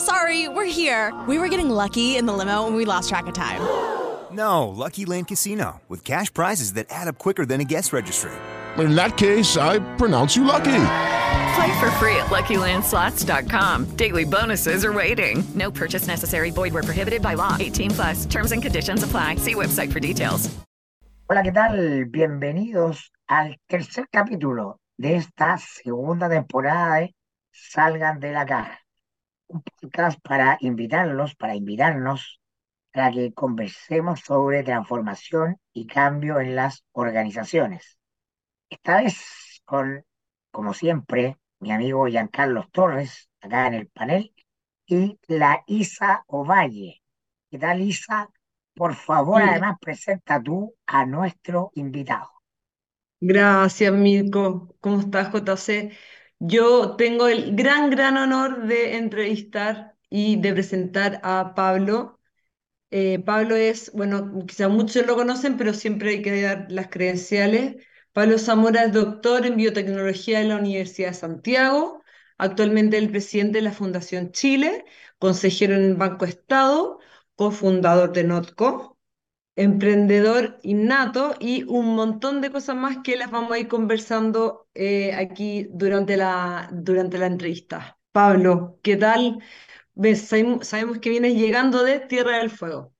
sorry, we're here. We were getting lucky in the limo and we lost track of time. No, Lucky Land Casino, with cash prizes that add up quicker than a guest registry. In that case, I pronounce you lucky. Play for free at LuckyLandSlots.com. Daily bonuses are waiting. No purchase necessary. Void were prohibited by law. 18 plus. Terms and conditions apply. See website for details. Hola, ¿qué tal? Bienvenidos al tercer capítulo de esta segunda temporada de Salgan de la Caja. Un podcast para invitarlos, para invitarnos para que conversemos sobre transformación y cambio en las organizaciones. Esta vez con, como siempre, mi amigo Giancarlo Torres, acá en el panel, y la Isa Ovalle. ¿Qué tal, Isa? Por favor, Sí. además, presenta tú a nuestro invitado. Gracias, Mirko. ¿Cómo estás, JC? Yo tengo el gran, gran honor de entrevistar y de presentar a Pablo. Eh, Pablo es, bueno, quizá muchos lo conocen, pero siempre hay que dar las credenciales. Pablo Zamora es doctor en biotecnología de la Universidad de Santiago, actualmente el presidente de la Fundación Chile, consejero en el Banco Estado, cofundador de Notco emprendedor innato y un montón de cosas más que las vamos a ir conversando eh, aquí durante la, durante la entrevista. Pablo, ¿qué tal? Ves, sabemos que vienes llegando de Tierra del Fuego.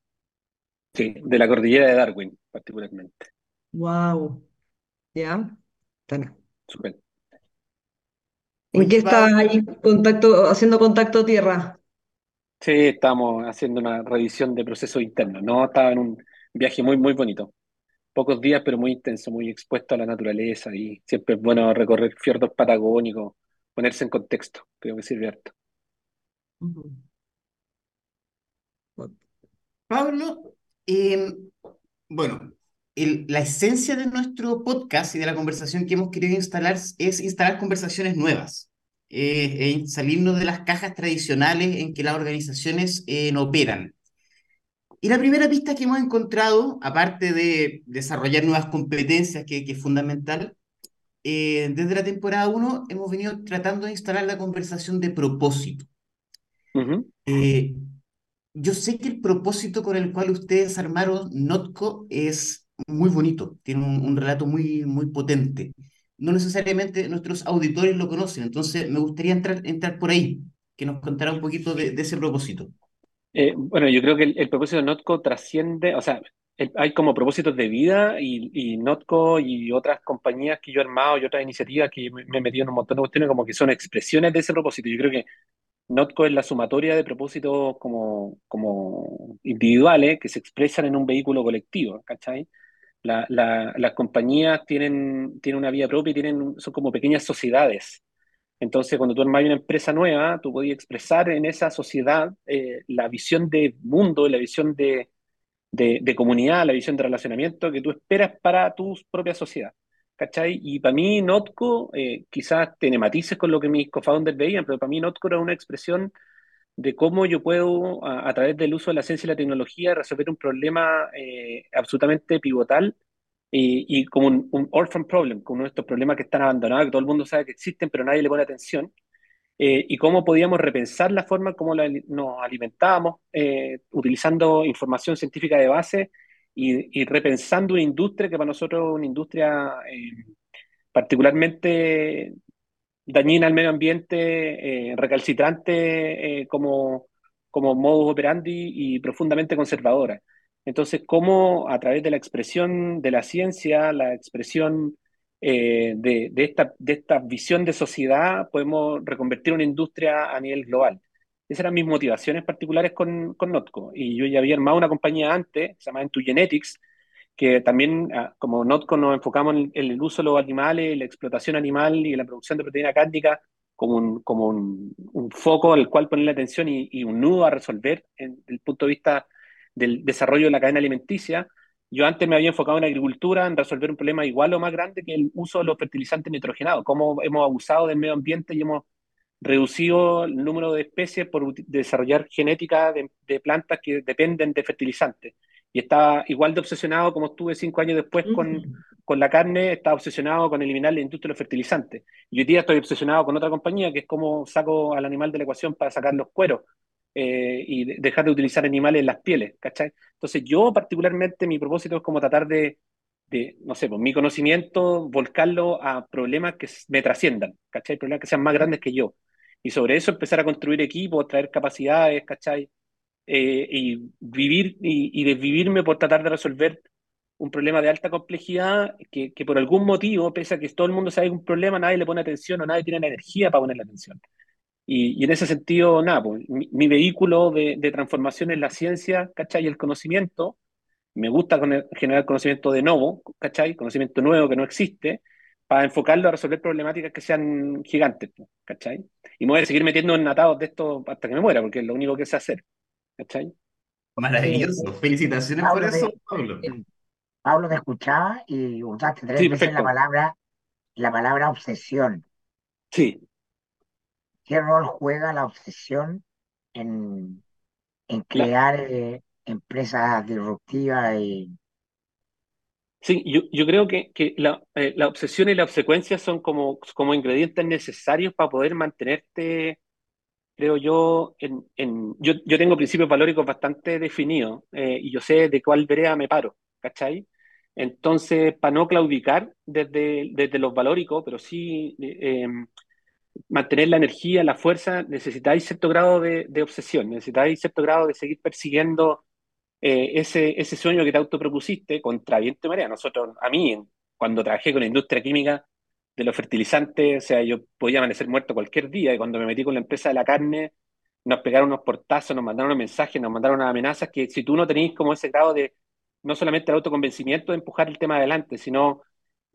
Sí, de la cordillera de Darwin, particularmente. Wow, ¿ya? Bueno, Súper. ¿en qué estás ahí contacto, haciendo contacto tierra? Sí, estamos haciendo una revisión de procesos internos. No, estaba en un viaje muy, muy bonito. Pocos días, pero muy intenso, muy expuesto a la naturaleza y siempre es bueno recorrer fiordos patagónicos, ponerse en contexto. Creo que sirve harto. Pablo, eh, bueno, la esencia de nuestro podcast y de la conversación que hemos querido instalar es instalar conversaciones nuevas, eh, salirnos de las cajas tradicionales en que las organizaciones eh, no operan. Y la primera pista que hemos encontrado, aparte de desarrollar nuevas competencias, que, que es fundamental, eh, desde la temporada 1 hemos venido tratando de instalar la conversación de propósito. Ujú. Eh, yo sé que el propósito con el cual ustedes armaron Notco es muy bonito, tiene un, un relato muy, muy potente. No necesariamente nuestros auditores lo conocen, entonces me gustaría entrar, entrar por ahí, que nos contara un poquito de, de ese propósito. Eh, bueno, yo creo que el, propósito de Notco trasciende, o sea, hay como propósitos de vida y, y Notco y otras compañías que yo he armado y otras iniciativas que me, he metido en un montón de cuestiones como que son expresiones de ese propósito. Yo creo que Notco es la sumatoria de propósitos como, como individuales que se expresan en un vehículo colectivo, ¿cachai? La- la- las compañías tienen, tienen una vida propia y tienen, son como pequeñas sociedades. Entonces, cuando tú armas una empresa nueva, tú podías expresar en esa sociedad eh, la visión de mundo, la visión de, de, de comunidad, la visión de relacionamiento que tú esperas para tu propia sociedad. ¿Cachai? Y para mí, Notco, eh, quizás tiene matices con lo que mis co-founders veían, pero para mí, Notco era una expresión de cómo yo puedo, a, a través del uso de la ciencia y la tecnología, resolver un problema eh, absolutamente pivotal y, como un, orphan problem, como uno de estos problemas que están abandonados, que todo el mundo sabe que existen, pero nadie le pone atención. eh, y cómo podíamos repensar la forma como nos alimentábamos, eh, utilizando información científica de base y, repensando una industria que para nosotros es una industria particularmente dañina al medio ambiente, recalcitrante como, como modus operandi y profundamente conservadora. Entonces, cómo a través de la expresión de la ciencia, la expresión eh, de, esta, de esta visión de sociedad, podemos reconvertir una industria a nivel global. Esas eran mis motivaciones particulares con, con Notco. Y yo ya había armado una compañía antes, se llama Entu Genetics, que también, ah, como Notco, nos enfocamos en, el uso de los animales, la explotación animal y la producción de proteína cárnica como un, como un, un foco al cual poner la atención y, y, un nudo a resolver desde el punto de vista del desarrollo de la cadena alimenticia. Yo antes me había enfocado en agricultura, en resolver un problema igual o más grande que el uso de los fertilizantes nitrogenados, cómo hemos abusado del medio ambiente y hemos reducido el número de especies por desarrollar genética de, de plantas que dependen de fertilizantes. Y estaba igual de obsesionado como estuve cinco años después con, con la carne, estaba obsesionado con eliminar la industria de los fertilizantes. Y hoy día estoy obsesionado con otra compañía, que es cómo saco al animal de la ecuación para sacar los cueros. Eh, y dejar de utilizar animales en las pieles, ¿cachai? Entonces yo particularmente mi propósito es como tratar de, de no sé, pues mi conocimiento, volcarlo a problemas que me trasciendan, ¿cachai? Problemas que sean más grandes que yo. Y sobre eso empezar a construir equipos, traer capacidades, ¿cachai? Eh, y vivir y, desvivirme por tratar de resolver un problema de alta complejidad que, que, por algún motivo, pese a que todo el mundo sabe que un problema, nadie le pone atención o nadie tiene la energía para ponerle atención. Y, en ese sentido, nada, pues, mi, vehículo de, transformación es la ciencia, ¿cachai? Y el conocimiento. Me gusta generar conocimiento de nuevo, ¿cachai? Conocimiento nuevo que no existe, para enfocarlo a resolver problemáticas que sean gigantes, pues, ¿cachai? Y me voy a seguir metiendo en natados de esto hasta que me muera, porque es lo único que sé hacer, ¿cachai? Maravilloso. Felicitaciones por eso, Pablo. Pablo te escuchaba y usaste tres veces la palabra, la palabra obsesión. Sí. ¿Qué rol juega la obsesión en, en crear eh, empresas disruptivas? Y... Sí, yo, yo creo que, que la, eh, la, obsesión y la obsecuencia son como, como ingredientes necesarios para poder mantenerte, creo yo, en, en yo, yo tengo principios valóricos bastante definidos eh, y yo sé de cuál vereda me paro, ¿cachai? Entonces, para no claudicar desde, desde los valóricos, pero sí mantener la energía, la fuerza, necesitáis cierto grado de, obsesión, necesitáis cierto grado de seguir persiguiendo eh, ese, ese sueño que te autopropusiste contra viento y marea. Nosotros, a mí, cuando trabajé con la industria química de los fertilizantes, o sea, yo podía amanecer muerto cualquier día y cuando me metí con la empresa de la carne, nos pegaron unos portazos, nos mandaron unos mensajes, nos mandaron unas amenazas que si tú no tenéis como ese grado de, no solamente el autoconvencimiento de empujar el tema adelante, sino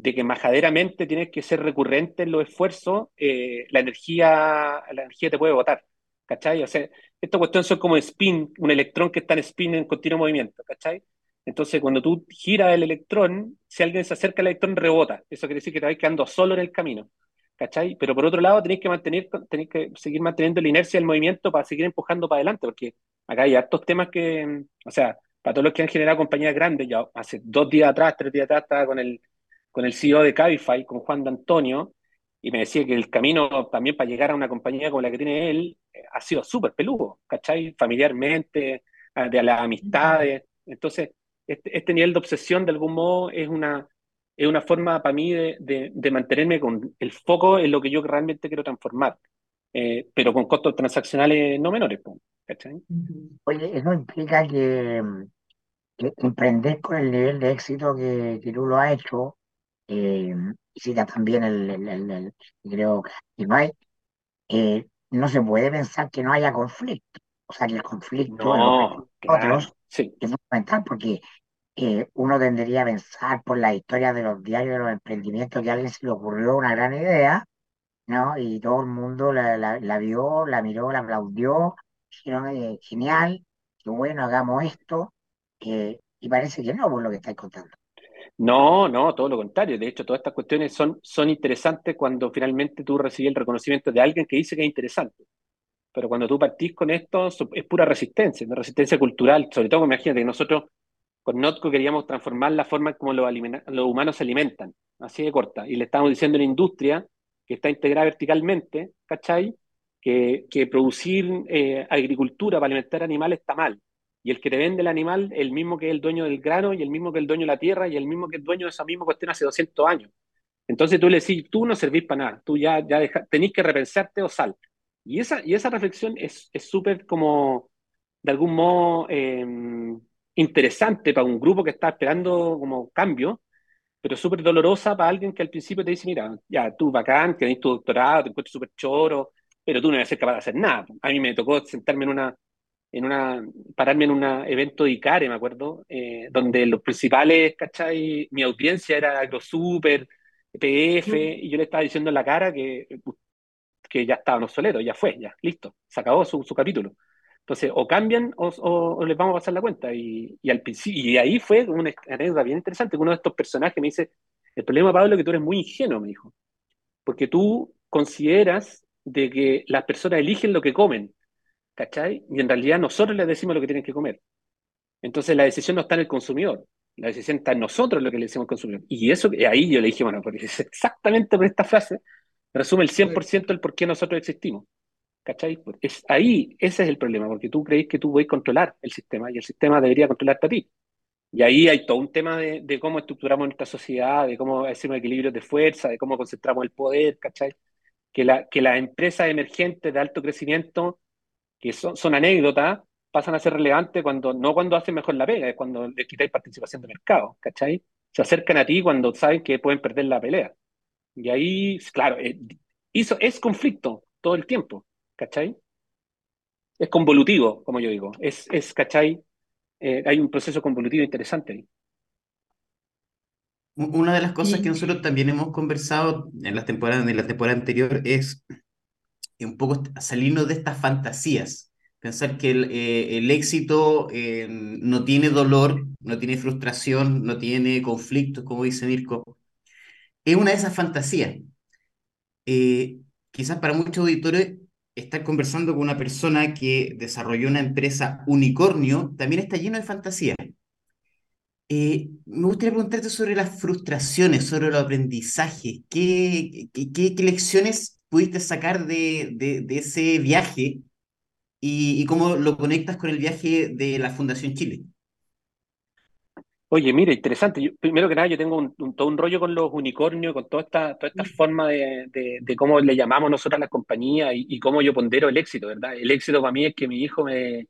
de que majaderamente tienes que ser recurrente en los esfuerzos, eh, la, energía, la energía te puede botar. ¿Cachai? O sea, esta cuestión son como spin, un electrón que está en spin en continuo movimiento, ¿cachai? Entonces, cuando tú giras el electrón, si alguien se acerca al electrón, rebota. Eso quiere decir que te vas quedando solo en el camino, ¿cachai? Pero por otro lado, tenéis que mantener, tenéis que seguir manteniendo la inercia del movimiento para seguir empujando para adelante, porque acá hay hartos temas que, o sea, para todos los que han generado compañías grandes, ya hace dos días atrás, tres días atrás, estaba con el con el CEO de Cabify, con Juan de Antonio, y me decía que el camino también para llegar a una compañía como la que tiene él eh, ha sido súper peludo, ¿cachai? Familiarmente, ah, de las amistades. Entonces, este, este, nivel de obsesión, de algún modo, es una, es una forma para mí de, de, mantenerme con el foco en lo que yo realmente quiero transformar, eh, pero con costos transaccionales no menores, ¿cachai? Oye, eso implica que, que emprender con el nivel de éxito que, que tú lo has hecho, eh, cita también el, el, creo que no hay, eh, no se puede pensar que no haya conflicto. O sea, que el conflicto no, otros es fundamental porque eh, uno tendría a pensar por la historia de los diarios de los emprendimientos que a alguien se le ocurrió una gran idea, ¿no? Y todo el mundo la, la, vio, la miró, la aplaudió, dijeron, eh, genial, qué bueno, hagamos esto, y parece que no, por lo que estáis contando. No, no, todo lo contrario. De hecho, todas estas cuestiones son, son interesantes cuando finalmente tú recibes el reconocimiento de alguien que dice que es interesante. Pero cuando tú partís con esto, es pura resistencia, una resistencia cultural. Sobre todo, imagínate que nosotros con Notco queríamos transformar la forma como los, los humanos se alimentan, así de corta. Y le estamos diciendo a una industria que está integrada verticalmente, ¿cachai? que, que producir eh, agricultura para alimentar animales está mal. Y el que te vende el animal el mismo que es el dueño del grano y el mismo que es el dueño de la tierra y el mismo que es dueño de esa misma cuestión hace 200 años. Entonces tú le decís, tú no servís para nada, tú ya, ya tenés que repensarte o sal. Y esa, y esa reflexión es súper como, de algún modo, eh, interesante para un grupo que está esperando como cambio, pero súper dolorosa para alguien que al principio te dice, mira, ya tú bacán, tenés tu doctorado, te encuentro súper choro, pero tú no vas ser capaz de hacer nada. A mí me tocó sentarme en una, en una, pararme en un evento de ICARE, me acuerdo, eh, donde los principales, ¿cachai? Mi audiencia era AgroSuper, PF, y yo le estaba diciendo en la cara que, que ya estaban obsoletos, ya fue, ya, listo, se acabó su, su capítulo. Entonces, o cambian o, o, les vamos a pasar la cuenta. Y, y, al, y ahí fue una anécdota bien interesante, que uno de estos personajes me dice, el problema, Pablo, es que tú eres muy ingenuo, me dijo, porque tú consideras de que las personas eligen lo que comen, ¿cachai? Y en realidad nosotros les decimos lo que tienen que comer. Entonces la decisión no está en el consumidor, la decisión está en nosotros lo que le decimos al consumidor. Y eso, ahí yo le dije, bueno, porque es exactamente por esta frase, resume el 100% del por qué nosotros existimos. ¿Cachai? Es ahí, ese es el problema, porque tú crees que tú puedes controlar el sistema y el sistema debería controlarte a ti. Y ahí hay todo un tema de, de cómo estructuramos nuestra sociedad, de cómo hacemos equilibrios de fuerza, de cómo concentramos el poder, ¿cachai? Que, la, que las empresas emergentes de alto crecimiento, que son, son anécdotas, pasan a ser relevantes cuando, no cuando hacen mejor la pega, es cuando les quitáis participación de mercado, ¿cachai? Se acercan a ti cuando saben que pueden perder la pelea. Y ahí, claro, eh, hizo, es conflicto todo el tiempo. ¿cachai? Es convolutivo, como yo digo. Es, es ¿cachai? Eh, hay un proceso convolutivo interesante ahí. Una de las cosas que nosotros también hemos conversado en las temporadas, en la temporada anterior es un poco salirnos de estas fantasías. Pensar que el, eh, el éxito eh, no tiene dolor, no tiene frustración, no tiene conflictos, como dice Mirko. Es una de esas fantasías. quizás para muchos auditores estar conversando con una persona que desarrolló una empresa unicornio también está lleno de fantasía. Eh, me gustaría preguntarte sobre las frustraciones, sobre los aprendizajes. ¿Qué, qué, qué, lecciones pudiste sacar de, de, de ese viaje y, y, cómo lo conectas con el viaje de la Fundación Chile? Oye, mira, interesante. Yo, primero que nada, yo tengo un, todo un rollo con los unicornios, con toda esta, toda esta forma de, de, de cómo le llamamos nosotros a la compañía y, y, cómo yo pondero el éxito, ¿verdad? El éxito para mí es que mi hijo me,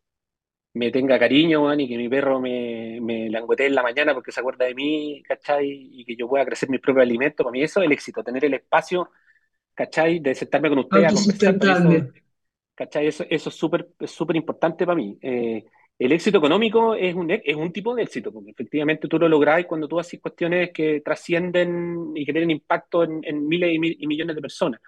me tenga cariño, man, y que mi perro me, me languetee en la mañana porque se acuerda de mí, ¿cachai? Y que yo pueda crecer mis propios alimentos. Para mí eso es el éxito, tener el espacio, ¿cachai? De sentarme con ustedes a conversar. Eso, ¿cachai? Eso, eso es súper importante para mí. Eh, el éxito económico es un, es un tipo de éxito, porque efectivamente tú lo lográs cuando tú haces cuestiones que trascienden y que tienen impacto en, en miles y, mil, y, millones de personas.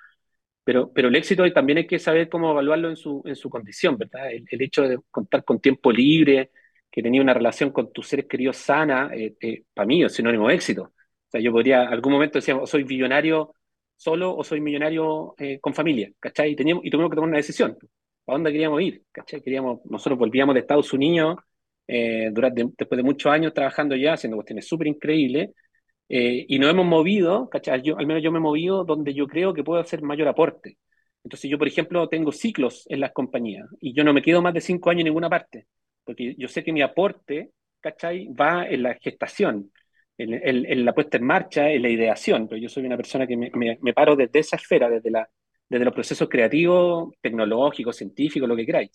Pero, pero el éxito también hay que saber cómo evaluarlo en su, en su condición, ¿verdad? El, el hecho de contar con tiempo libre, que tenía una relación con tus seres queridos sana, eh, eh, para mí es sinónimo de éxito. O sea, yo podría, algún momento decir, soy millonario solo o soy millonario eh, con familia, ¿cachai? Y y tuvimos que tomar una decisión a dónde queríamos ir, ¿cachai? Queríamos, nosotros volvíamos de Estados Unidos eh, después de muchos años trabajando ya, haciendo cuestiones súper increíbles, eh, y nos hemos movido, ¿cachai? Al menos yo me he movido donde yo creo que puedo hacer mayor aporte. Entonces yo, por ejemplo, tengo ciclos en las compañías y yo no me quedo más de cinco años en ninguna parte, porque yo sé que mi aporte, ¿cachai? Va en la gestación, en, en, en la puesta en marcha, en la ideación, pero yo soy una persona que me, me, me paro desde esa esfera, desde la desde los procesos creativos, tecnológicos, científicos, lo que queráis.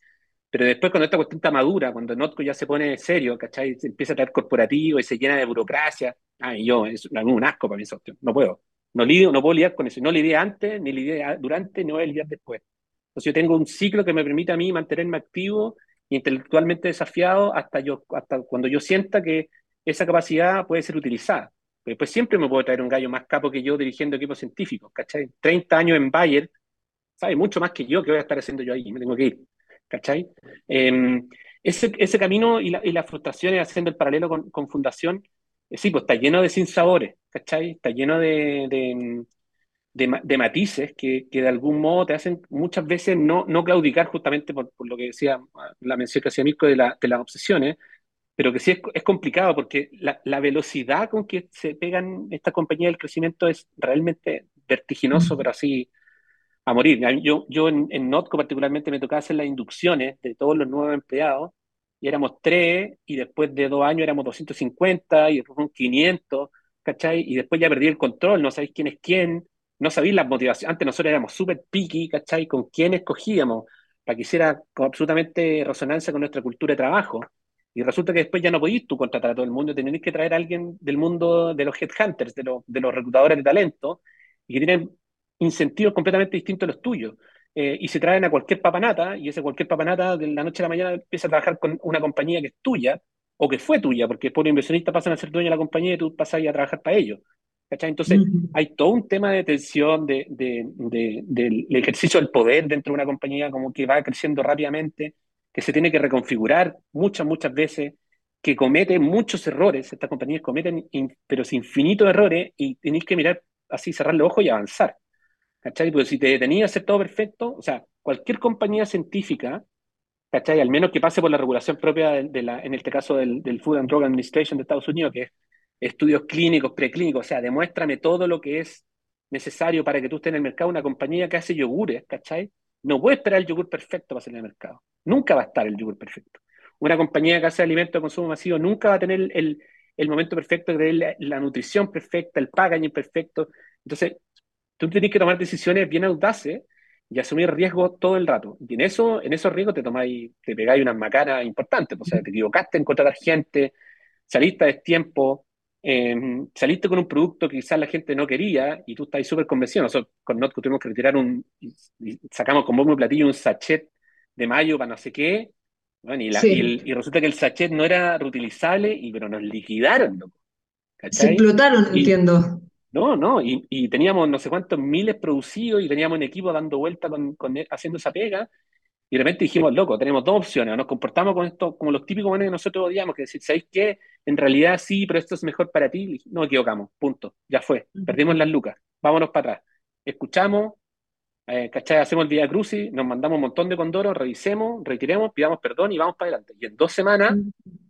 Pero después cuando esta cuestión está madura, cuando Notco ya se pone serio, ¿cachai? Se empieza a traer corporativo y se llena de burocracia. Ay, yo, es un asco para mí eso, no puedo. No, lidio, no puedo lidiar con eso. No lidié antes, ni lidié durante, ni voy a lidiar después. Entonces yo tengo un ciclo que me permite a mí mantenerme activo e intelectualmente desafiado hasta, yo, hasta cuando yo sienta que esa capacidad puede ser utilizada. Después siempre me puedo traer un gallo más capo que yo dirigiendo equipos científicos, ¿cachai? 30 años en Bayer, sabe mucho más que yo, que voy a estar haciendo yo ahí, me tengo que ir, ¿cachai? Eh, ese, ese camino y, la, y, las frustraciones haciendo el paralelo con, con Fundación, eh, sí, pues está lleno de sinsabores, ¿cachai? Está lleno de, de, de, de matices que, que, de algún modo te hacen muchas veces no, no claudicar justamente por, por, lo que decía la mención que hacía Mirko de, la, de las obsesiones, pero que sí es, es complicado porque la, la, velocidad con que se pegan esta compañía del crecimiento es realmente vertiginoso, pero así a morir. Yo, yo en, en Notco particularmente me tocaba hacer las inducciones de todos los nuevos empleados y éramos tres y después de dos años éramos 250 y después 500, ¿cachai? Y después ya perdí el control, no sabéis quién es quién, no sabéis las motivaciones. Antes nosotros éramos súper picky, ¿cachai? Con quién escogíamos para que hiciera absolutamente resonancia con nuestra cultura de trabajo. Y resulta que después ya no podéis tú contratar a todo el mundo, tenéis que traer a alguien del mundo de los headhunters, de, los, de los reclutadores de talento, y que tienen incentivos completamente distintos a los tuyos. Eh, y se traen a cualquier papanata, y ese cualquier papanata de la noche a la mañana empieza a trabajar con una compañía que es tuya, o que fue tuya, porque por inversionistas pasan a ser dueños de la compañía y tú pasas a trabajar para ellos. ¿cachai? Entonces, hay todo un tema de tensión de, de, de, del ejercicio del poder dentro de una compañía como que va creciendo rápidamente, que se tiene que reconfigurar muchas, muchas veces, que comete muchos errores, estas compañías cometen, pero infinitos errores, y tenéis que mirar así, cerrar los ojos y avanzar. ¿Cachai? Porque si te detenías a hacer todo perfecto, o sea, cualquier compañía científica, ¿cachai? Al menos que pase por la regulación propia de la, en este caso del, del Food and Drug Administration de Estados Unidos, que es estudios clínicos, preclínicos, o sea, demuéstrame todo lo que es necesario para que tú estés en el mercado. Una compañía que hace yogures, ¿cachai? No puede esperar el yogur perfecto para salir al mercado. Nunca va a estar el yogur perfecto. Una compañía que hace alimentos de consumo masivo nunca va a tener el, el momento perfecto, la, la nutrición perfecta, el packaging perfecto. Entonces, tú tienes que tomar decisiones bien audaces y asumir riesgos todo el rato. Y en eso, en esos riesgos te tomáis, te pegáis unas macanas importantes. O sea, te equivocaste en contratar gente, saliste a tiempo, eh, saliste con un producto que quizás la gente no quería y tú estás súper convencido. Nosotros con Notco tuvimos que retirar un, y, sacamos con bombo y platillo un sachet de mayo para no sé qué, bueno, y, la, sí. y, el, y, resulta que el sachet no era reutilizable, y, pero nos liquidaron. Loco, Se explotaron, y, entiendo. No, no, y, y, teníamos no sé cuántos miles producidos y teníamos un equipo dando vueltas con, con, haciendo esa pega. Y de repente dijimos, loco, tenemos dos opciones. Nos comportamos con esto como los típicos manes que nosotros odiamos, que decir, ¿sabéis qué? En realidad sí, pero esto es mejor para ti. No equivocamos, punto. Ya fue. Perdimos las lucas. Vámonos para atrás. Escuchamos, eh, ¿cachai? Hacemos el Vía Crucis, nos mandamos un montón de condoros, revisemos, retiremos, pidamos perdón y vamos para adelante. Y en dos semanas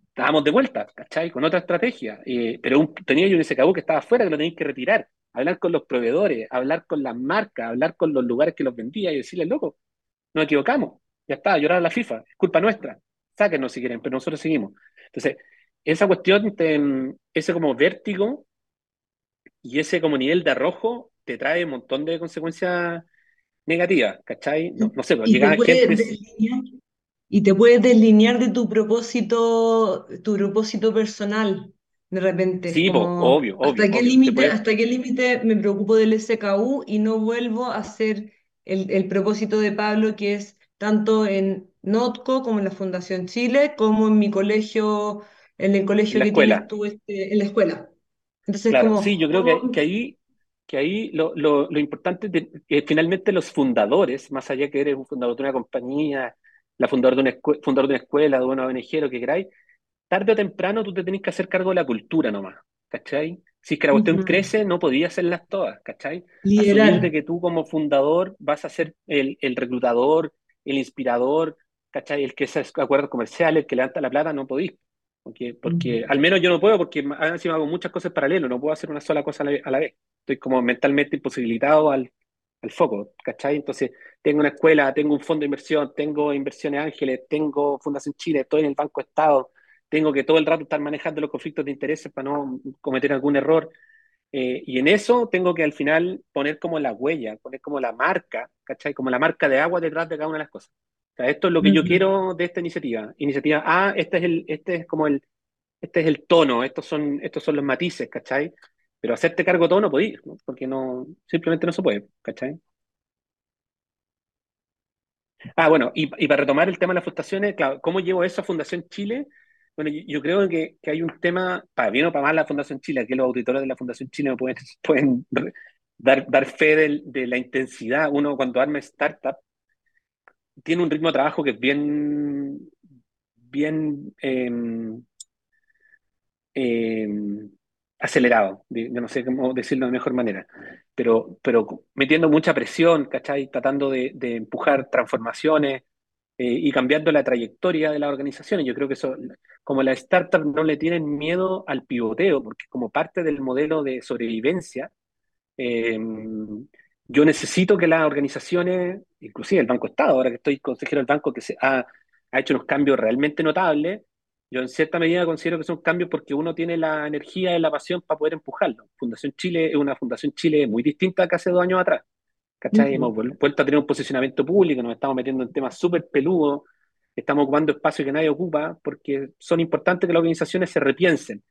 estábamos de vuelta, ¿cachai? Con otra estrategia. Eh, pero un, tenía yo un SKU que estaba afuera que lo tenéis que retirar. Hablar con los proveedores, hablar con las marcas, hablar con los lugares que los vendía y decirles, loco, nos equivocamos. Ya está, llorar a la FIFA, es culpa nuestra. Sáquenos si quieren, pero nosotros seguimos. Entonces, esa cuestión, te, ese como vértigo y ese como nivel de arrojo te trae un montón de consecuencias negativas, ¿cachai? No, no sé, pues llega gente... Y te puedes deslinear de tu propósito, tu propósito personal, de repente. Sí, como, obvio, obvio. ¿Hasta qué límite, hasta qué límite me preocupo del SKU y no vuelvo a hacer el, el propósito de Pablo, que es tanto en Notco como en la Fundación Chile, como en mi colegio, en el colegio que escuela. tienes tú este, en la escuela. Entonces, claro, como, sí, yo creo que, que ahí, que ahí lo, lo, lo importante es que finalmente los fundadores, más allá que eres un fundador de una compañía, la fundador de una, escuela, fundador de una escuela, de una ONG, lo que queráis, tarde o temprano tú te tenés que hacer cargo de la cultura nomás, ¿cachai? Si es que la cuestión uh -huh. crece, no podías hacerlas todas, ¿cachai? Asumir de que tú como fundador vas a ser el, el reclutador, el inspirador, ¿cachai? El que hace acuerdos comerciales, el que levanta la plata, no podís. Porque, porque uh -huh. al menos yo no puedo, porque encima hago muchas cosas paralelas, no puedo hacer una sola cosa a la, a la vez. Estoy como mentalmente imposibilitado al, al foco, ¿cachai? Entonces, tengo una escuela, tengo un fondo de inversión, tengo inversiones ángeles, tengo Fundación Chile, estoy en el Banco Estado, tengo que todo el rato estar manejando los conflictos de intereses para no cometer algún error. Eh, y en eso tengo que al final poner como la huella, poner como la marca, ¿cachai? Como la marca de agua detrás de cada una de las cosas. O sea, esto es lo que uh -huh. yo quiero de esta iniciativa. Iniciativa A, este es el, este es como el, este es el tono, estos son, estos son los matices, ¿cachai? Pero hacerte cargo todo no podéis, ¿no? porque no, simplemente no se puede, ¿cachai? Ah, bueno, y, y, para retomar el tema de las fundaciones, claro, ¿cómo llevo eso a Fundación Chile? Bueno, yo, creo que, que, hay un tema, para bien o para mal la Fundación Chile, aquí los auditores de la Fundación Chile pueden, pueden dar, dar fe de, de, la intensidad. Uno cuando arma startup tiene un ritmo de trabajo que es bien, bien eh, eh, acelerado, yo no sé cómo decirlo de mejor manera, pero, pero metiendo mucha presión, ¿cachai? Tratando de, de empujar transformaciones y cambiando la trayectoria de las organizaciones. Yo creo que eso, como las startups no le tienen miedo al pivoteo, porque como parte del modelo de sobrevivencia, eh, yo necesito que las organizaciones, inclusive el Banco Estado, ahora que estoy consejero del banco, que se ha, ha hecho unos cambios realmente notables, yo en cierta medida considero que son cambios porque uno tiene la energía y la pasión para poder empujarlo. Fundación Chile es una Fundación Chile muy distinta que hace dos años atrás. ¿Cachai? Hemos vuelto a tener un posicionamiento público, nos estamos metiendo en temas súper peludos, estamos ocupando espacios que nadie ocupa, porque son importantes que las organizaciones se repiensen.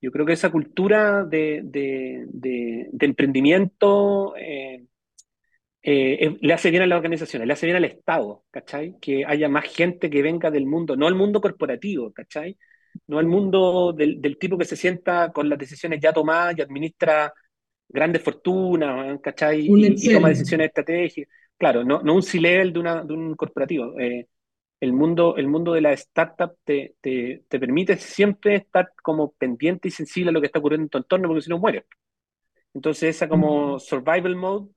Yo creo que esa cultura de, de, de, emprendimiento eh, eh, le hace bien a las organizaciones, le hace bien al Estado, ¿cachai? Que haya más gente que venga del mundo, no al mundo corporativo, ¿cachai? No al mundo del, del tipo que se sienta con las decisiones ya tomadas y administra grandes fortunas, ¿cachai? Y, toma decisiones estratégicas. Claro, no, no un C-level de, una, de un corporativo. Eh, el, mundo, el mundo de la startup te, te, te, permite siempre estar como pendiente y sensible a lo que está ocurriendo en tu entorno, porque si no mueres. Entonces, esa como survival mode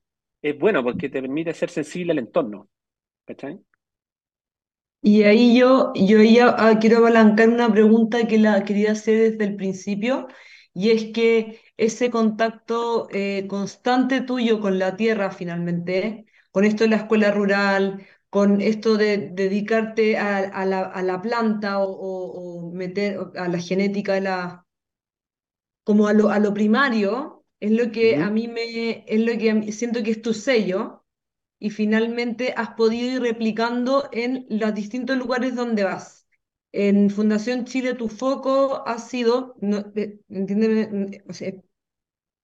es bueno porque te permite ser sensible al entorno. ¿Cachai? Y ahí yo, yo ya ah, quiero apalancar una pregunta que la quería hacer desde el principio, y es que ese contacto eh, constante tuyo con la tierra finalmente, con esto de la escuela rural, con esto de dedicarte a, la, planta o, meter a la genética de la, como a lo, a lo primario, es lo que a mí me, es lo que siento que es tu sello y finalmente has podido ir replicando en los distintos lugares donde vas. En Fundación Chile tu foco ha sido, no, entiéndeme, o sea,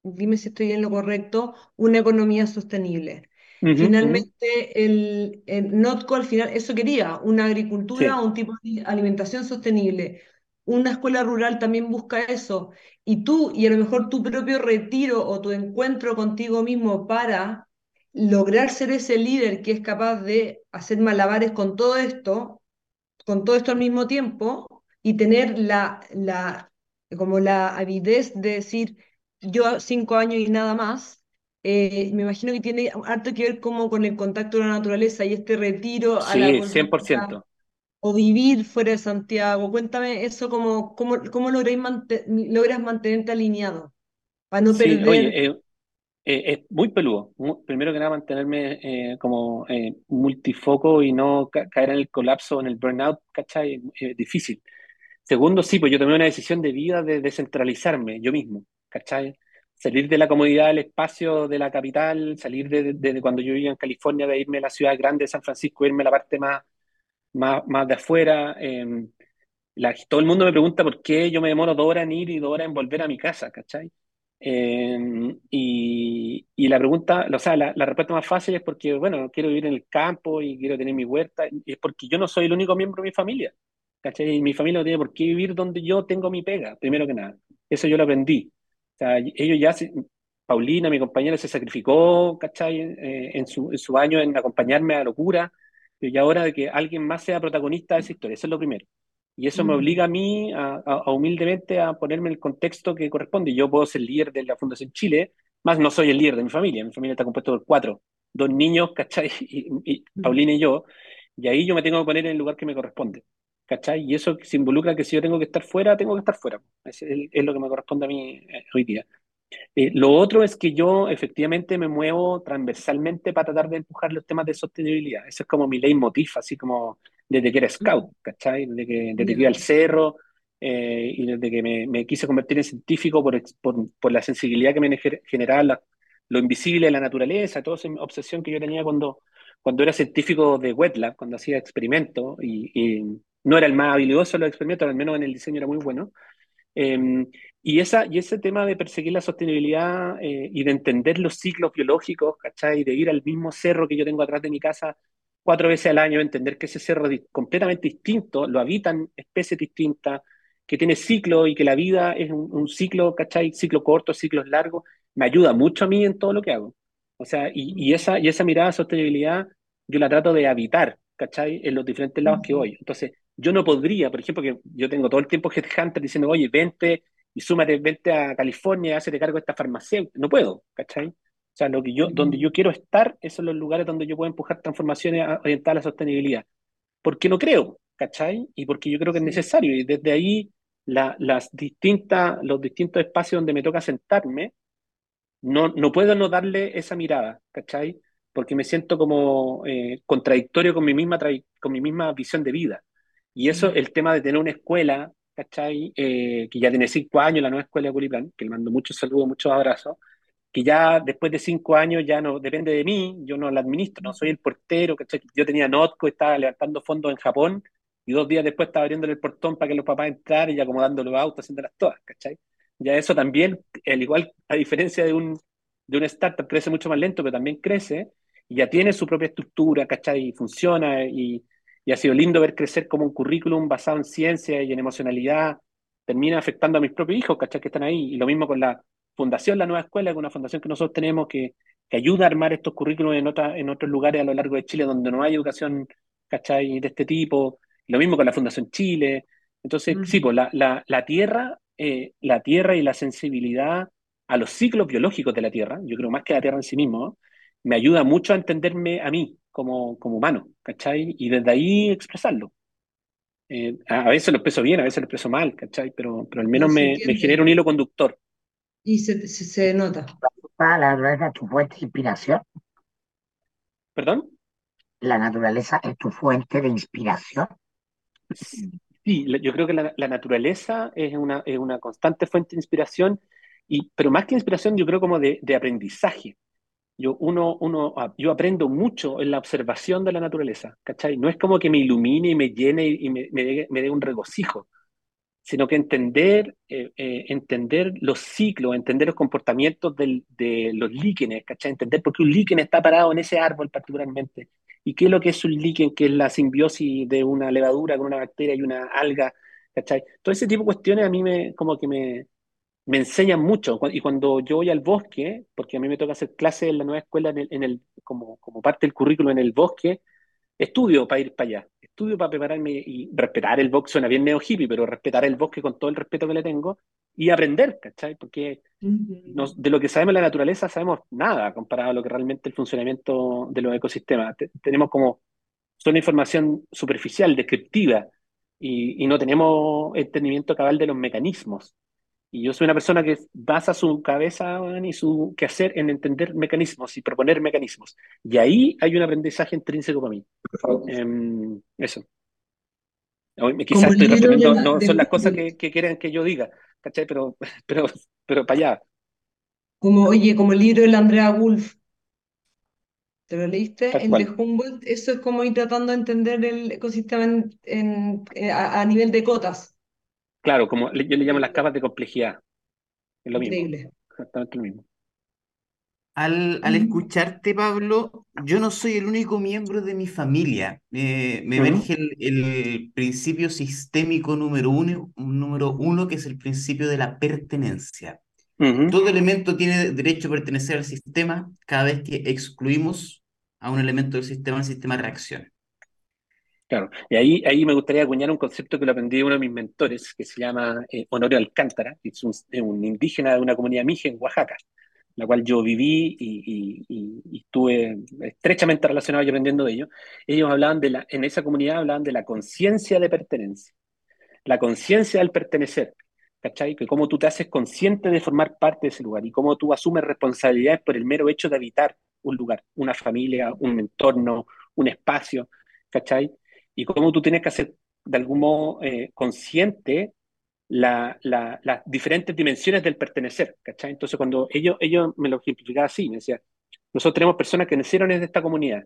dime si estoy en lo correcto, una economía sostenible. Finalmente, el, el, NOTCO al final eso quería, una agricultura, un tipo de alimentación sostenible. Una escuela rural también busca eso. Y tú, y a lo mejor tu propio retiro o tu encuentro contigo mismo para lograr ser ese líder que es capaz de hacer malabares con todo esto, con todo esto al mismo tiempo y tener la, la, como la avidez de decir, yo cinco años y nada más, eh, me imagino que tiene harto que ver como con el contacto con la naturaleza y este retiro a la 100%. O vivir fuera de Santiago. Cuéntame eso, como, cómo, cómo logras mantenerte alineado para no perder... Eh, eh, es muy peludo. primero que nada, mantenerme eh, como eh, multifoco y no caer en el colapso, en el burnout, ¿cachai? Es difícil. Segundo, sí, pues yo tomé una decisión de vida de descentralizarme yo mismo, ¿cachai? Salir de la comodidad del espacio de la capital, salir de, cuando yo vivía en California, de irme a la ciudad grande de San Francisco, irme a la parte más, más, más de afuera. Em, la, todo el mundo me pregunta por qué yo me demoro dos horas en ir y dos horas en volver a mi casa, ¿cachai? Em, y, y, la pregunta, o sea, la, la, respuesta más fácil es porque, bueno, quiero vivir en el campo y quiero tener mi huerta, y es porque yo no soy el único miembro de mi familia, ¿cachai? Y mi familia no tiene por qué vivir donde yo tengo mi pega, primero que nada. Eso yo lo aprendí. O sea, ellos ya, Paulina, mi compañera, se sacrificó, ¿cachai? Eh, en, su, en su año en acompañarme a la locura, y ahora de que alguien más sea protagonista de esa historia, eso es lo primero. Y eso me mm. obliga a mí a, humildemente a ponerme en el contexto que corresponde. Yo puedo ser líder de la Fundación Chile, más no soy el líder de mi familia. Mi familia está compuesta por cuatro, dos niños, ¿cachai? Y, mm. Paulina y yo. Y ahí yo me tengo que poner en el lugar que me corresponde. ¿Cachai? Y eso se involucra que si yo tengo que estar fuera, tengo que estar fuera. Es, es lo que me corresponde a mí eh, hoy día. Eh, lo otro es que yo efectivamente me muevo transversalmente para tratar de empujar los temas de sostenibilidad. Eso es como mi leitmotiv, así como desde que era scout, ¿cachai? Desde que, desde que iba al cerro eh, y desde que me, me, quise convertir en científico por, por, por la sensibilidad que me generaba lo invisible de la naturaleza, toda esa obsesión que yo tenía cuando, cuando era científico de wet lab, cuando hacía experimentos y, y, no era el más habilidoso de los experimentos, al menos en el diseño era muy bueno. Eh, y, esa, y ese tema de perseguir la sostenibilidad eh, y de entender los ciclos biológicos, ¿cachai? De ir al mismo cerro que yo tengo atrás de mi casa cuatro veces al año, entender que ese cerro es completamente distinto, lo habitan especies distintas, que tiene ciclo y que la vida es un, ciclo, ¿cachai? Ciclo corto, ciclos largos, me ayuda mucho a mí en todo lo que hago. O sea, y, y esa, y esa mirada de sostenibilidad yo la trato de habitar, ¿cachai? En los diferentes lados que voy. Entonces, yo no podría, por ejemplo, que yo tengo todo el tiempo Headhunter diciendo, oye, vente y súmate, vente a California, hazte cargo de esta farmacéutica. No puedo, ¿cachai? O sea, lo que yo, donde yo quiero estar, esos son los lugares donde yo puedo empujar transformaciones orientadas a la sostenibilidad. Porque no creo, ¿cachai? Y porque yo creo que es necesario. Y desde ahí, la, las distintas, los distintos espacios donde me toca sentarme, no, no puedo no darle esa mirada, ¿cachai? Porque me siento como eh, contradictorio con mi, misma con mi misma visión de vida. Y eso, el tema de tener una escuela, ¿cachai? Eh, que ya tiene cinco años, la nueva escuela de Culiplan, que le mando muchos saludos, muchos abrazos, que ya después de cinco años ya no depende de mí, yo no la administro, no soy el portero, ¿cachai? Yo tenía Notco, estaba levantando fondos en Japón, y dos días después estaba abriéndole el portón para que los papás entraran y acomodando los autos, haciéndolas todas, ¿cachai? Ya eso también, al igual, a diferencia de un, de una startup, crece mucho más lento, pero también crece, y ya tiene su propia estructura, ¿cachai? Y funciona, y, y ha sido lindo ver crecer como un currículum basado en ciencia y en emocionalidad, termina afectando a mis propios hijos, ¿cachai? Que están ahí. Y lo mismo con la fundación, la nueva escuela, que es una fundación que nosotros tenemos que, que ayuda a armar estos currículums en, otra, en otros lugares a lo largo de Chile donde no hay educación, ¿cachai? De este tipo. Lo mismo con la Fundación Chile. Entonces, sí, pues la, la, la tierra, eh, la tierra y la sensibilidad a los ciclos biológicos de la tierra, yo creo más que la tierra en sí mismo, me ayuda mucho a entenderme a mí como, como humano, ¿cachai? Y desde ahí expresarlo. Eh, a veces lo expreso bien, a veces lo expreso mal, ¿cachai? Pero, pero al menos me, me, genera un hilo conductor. Y se, se, se nota. ¿La naturaleza es tu fuente de inspiración? ¿Perdón? ¿La naturaleza es tu fuente de inspiración? Sí, yo creo que la, la naturaleza es una, es una constante fuente de inspiración, y, pero más que inspiración, yo creo como de, de aprendizaje. Yo, uno, uno, yo aprendo mucho en la observación de la naturaleza, ¿cachai? No es como que me ilumine y me llene y me, me dé un regocijo, sino que entender, eh, eh, entender los ciclos, entender los comportamientos del, de los líquenes, ¿cachai? Entender por qué un líquen está parado en ese árbol particularmente, y qué es lo que es un líquen, que es la simbiosis de una levadura con una bacteria y una alga, ¿cachai? Todo ese tipo de cuestiones a mí me, como que me, me enseñan mucho. Y cuando yo voy al bosque, porque a mí me toca hacer clases en la nueva escuela en el, en el, como, como parte del currículo en el bosque, estudio para ir para allá, estudio para prepararme y respetar el bosque, suena bien neo hippie, pero respetar el bosque con todo el respeto que le tengo y aprender, ¿cachai? Porque nos, de lo que sabemos de la naturaleza sabemos nada comparado a lo que realmente el funcionamiento de los ecosistemas. tenemos como solo información superficial, descriptiva, y, y no tenemos entendimiento cabal de los mecanismos. Y yo soy una persona que basa su cabeza y su quehacer en entender mecanismos y proponer mecanismos. Y ahí hay un aprendizaje intrínseco para mí. Um, eso. Quizás estoy no son las cosas que, que quieren que yo diga, ¿cachai? Pero, pero, pero para allá. Como, oye, como el libro de la Andrea Wolf. ¿Te lo leíste? el de Humboldt, eso es como ir tratando de entender el ecosistema en, en, a, a nivel de cotas. Claro, como yo le llamo las capas de complejidad. Es lo mismo. Exactamente lo mismo. Al, al, escucharte, Pablo, yo no soy el único miembro de mi familia. Eh, me emerge el, el, principio sistémico número uno, número uno, que es el principio de la pertenencia. Uh -huh. Todo elemento tiene derecho a pertenecer al sistema cada vez que excluimos a un elemento del sistema, el sistema reacciona. Claro, y ahí, ahí me gustaría acuñar un concepto que lo aprendí de uno de mis mentores, que se llama eh, Honorio Alcántara, que es un, un, indígena de una comunidad mije en Oaxaca, la cual yo viví y, y, y, estuve estrechamente relacionado y aprendiendo de ellos. Ellos hablaban de la, en esa comunidad hablaban de la conciencia de pertenencia, la conciencia del pertenecer, ¿cachai? Que cómo tú te haces consciente de formar parte de ese lugar y cómo tú asumes responsabilidades por el mero hecho de habitar un lugar, una familia, un entorno, un espacio, ¿cachai? Y cómo tú tienes que hacer de algún modo eh, consciente la, la, las diferentes dimensiones del pertenecer, ¿cachai? Entonces cuando ellos, ellos me lo ejemplificaban así, me decían, nosotros tenemos personas que nacieron en esta comunidad,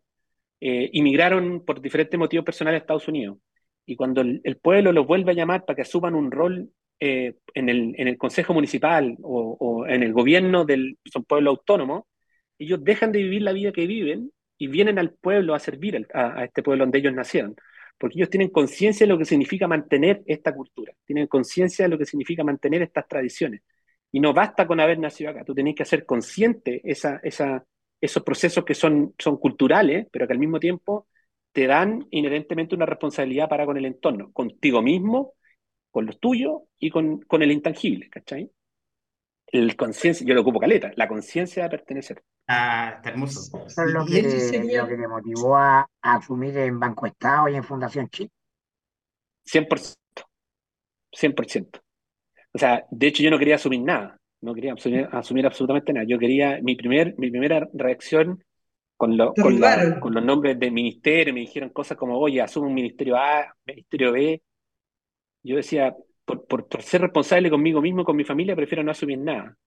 eh, inmigraron por diferentes motivos personales a Estados Unidos, y cuando el, pueblo los vuelve a llamar para que asuman un rol eh, en, el, en el consejo municipal o, en el gobierno del son pueblo autónomo, ellos dejan de vivir la vida que viven y vienen al pueblo a servir a este pueblo donde ellos nacieron porque ellos tienen conciencia de lo que significa mantener esta cultura, tienen conciencia de lo que significa mantener estas tradiciones. Y no basta con haber nacido acá, tú tenés que hacer consciente esa, esos procesos que son, son culturales, pero que al mismo tiempo te dan inherentemente una responsabilidad para con el entorno, contigo mismo, con los tuyos y con, con el intangible, ¿cachai? El conciencia, yo lo ocupo caleta, la conciencia de pertenecer. Ah, está hermoso. Eso es lo que, sería... lo que te motivó a, a, asumir en Banco Estado y en Fundación Chile. 100%. 100%. O sea, de hecho yo no quería asumir nada. no quería asumir, asumir absolutamente nada. Yo quería, mi, primer, mi primera reacción con, lo, con, la, con, los nombres de ministerio, me dijeron cosas como, oye, asume un ministerio A, ministerio B. Yo decía, por, por, ser responsable conmigo mismo y con mi familia, prefiero no asumir nada.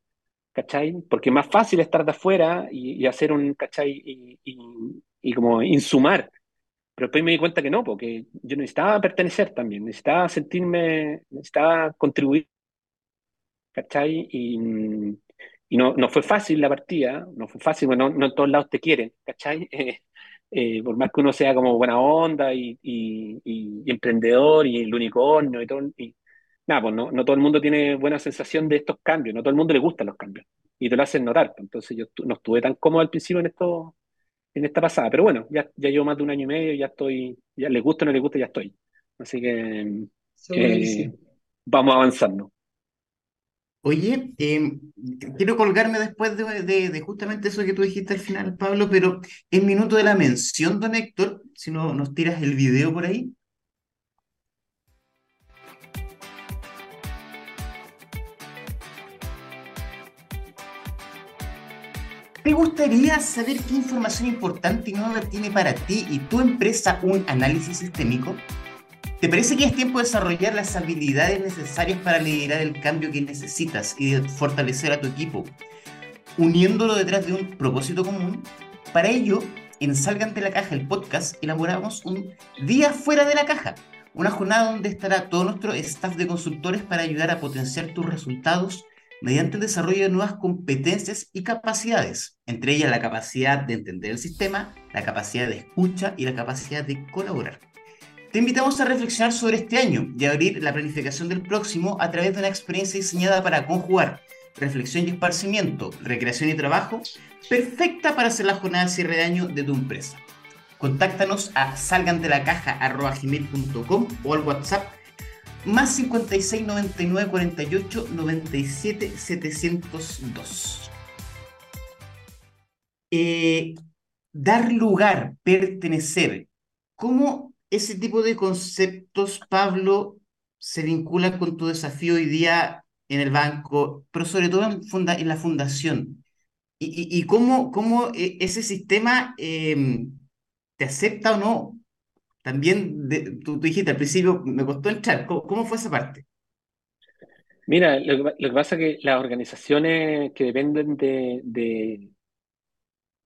¿Cachai? Porque más fácil estar de afuera y, hacer un, ¿cachai? Y, y, y, como insumar. Pero después me di cuenta que no, porque yo necesitaba pertenecer también, necesitaba sentirme, necesitaba contribuir. ¿Cachai? Y, y no, no fue fácil la partida, no fue fácil, no, no en todos lados te quieren, ¿cachai? Eh, por más que uno sea como buena onda y, y, emprendedor y el unicornio y todo, y nada, pues no, no todo el mundo tiene buena sensación de estos cambios, no todo el mundo le gustan los cambios y te lo hacen notar. Pues. Entonces yo no estuve tan cómodo al principio en esto, en esta pasada, pero bueno, ya, ya llevo más de un año y medio, ya estoy, ya les gusta o no les gusta, ya estoy. Así que eh, vamos avanzando. Oye, em, quiero colgarme después de, justamente eso que tú dijiste al final, Pablo, pero en minuto de la mención, don Héctor, si no nos tiras el video por ahí. ¿Te gustaría saber qué información importante y nueva tiene para ti y tu empresa un análisis sistémico? ¿Te parece que es tiempo de desarrollar las habilidades necesarias para liderar el cambio que necesitas y fortalecer a tu equipo, uniéndolo detrás de un propósito común? Para ello, en Salgan de la Caja, el podcast, elaboramos un día fuera de la caja, una jornada donde estará todo nuestro staff de consultores para ayudar a potenciar tus resultados mediante el desarrollo de nuevas competencias y capacidades, entre ellas la capacidad de entender el sistema, la capacidad de escucha y la capacidad de colaborar. Te invitamos a reflexionar sobre este año y a abrir la planificación del próximo a través de una experiencia diseñada para conjugar reflexión y esparcimiento, recreación y trabajo, perfecta para hacer la jornada de cierre de año de tu empresa. Contáctanos a salgantelacaja.com o al WhatsApp más 56 99 48 97 702. dar lugar, pertenecer. ¿Cómo ese tipo de conceptos, Pablo, se vincula con tu desafío hoy día en el banco, pero sobre todo en, la fundación. ¿Y, cómo, cómo, eh, ese sistema em, te acepta o no? También tú, dijiste al principio, me costó entrar. ¿Cómo, fue esa parte? Mira, lo, que pasa es que las organizaciones que dependen de,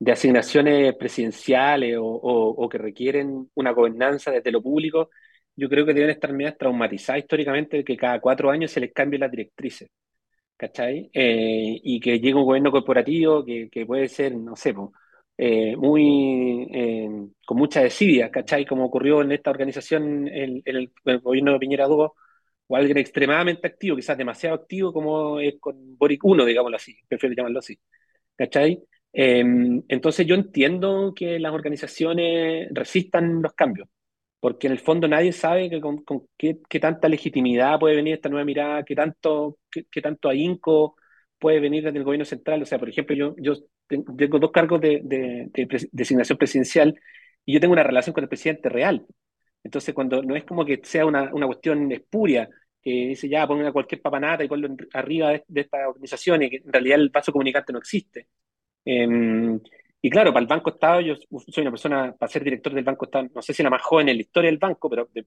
de asignaciones presidenciales o, que requieren una gobernanza desde lo público, yo creo que deben estar medias traumatizadas históricamente de que cada cuatro años se les cambie las directrices, ¿cachai? Eh, y que llegue un gobierno corporativo que, puede ser, no sé, eh, muy, eh, con mucha desidia, ¿cachai? Como ocurrió en esta organización, en, el, gobierno de Piñera 2, o alguien extremadamente activo, quizás demasiado activo, como es con Boric 1, digámoslo así, prefiero llamarlo así, ¿cachai? Em, entonces yo entiendo que las organizaciones resistan los cambios, porque en el fondo nadie sabe que con, qué, tanta legitimidad puede venir esta nueva mirada, qué tanto, qué, tanto ahínco puede venir desde el gobierno central. O sea, por ejemplo, yo, yo tengo dos cargos de, designación presidencial y yo tengo una relación con el presidente real. Entonces, cuando no es como que sea una, una cuestión espuria, que dice ya, pongan a cualquier papanata y ponlo arriba de, de esta organización y que en realidad el paso comunicante no existe. Em, y claro, para el Banco Estado, yo soy una persona, para ser director del Banco Estado, no sé si la más joven en la historia del banco, pero de,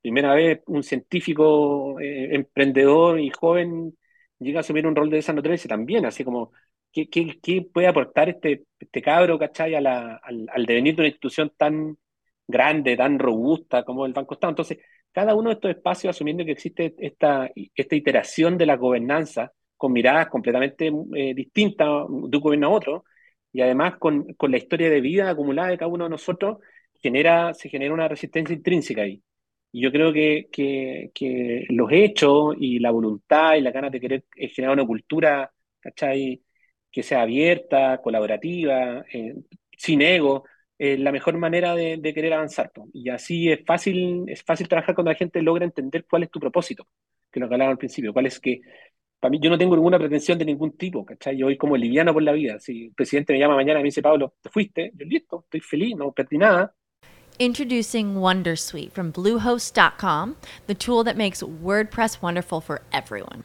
primera vez un científico, eh, emprendedor y joven llega a asumir un rol de esa naturaleza también, así como, ¿qué, puede aportar este, este cabro, ¿cachai? al, devenir de una institución tan grande, tan robusta como el Banco Estado. Entonces, cada uno de estos espacios, asumiendo que existe esta, iteración de la gobernanza, con miradas completamente eh, distintas de un gobierno a otro, y además con, la historia de vida acumulada de cada uno de nosotros, genera, se genera una resistencia intrínseca ahí. Y yo creo que, que, los hechos y la voluntad y la ganas de querer eh, generar una cultura, ¿cachai? Que sea abierta, colaborativa, eh, sin ego, es la mejor manera de, de querer avanzar. Y así es fácil, es fácil trabajar cuando la gente logra entender cuál es tu propósito, que nos hablaba al principio, cuál es que para mí yo no tengo ninguna pretensión de ningún tipo, ¿cachai? Yo voy como liviano por la vida. Si el presidente me llama mañana y me dice, Pablo, te fuiste, yo listo, estoy feliz, no perdí nada. Introducing Wondersuite from Bluehost.com, the tool that makes WordPress wonderful for everyone.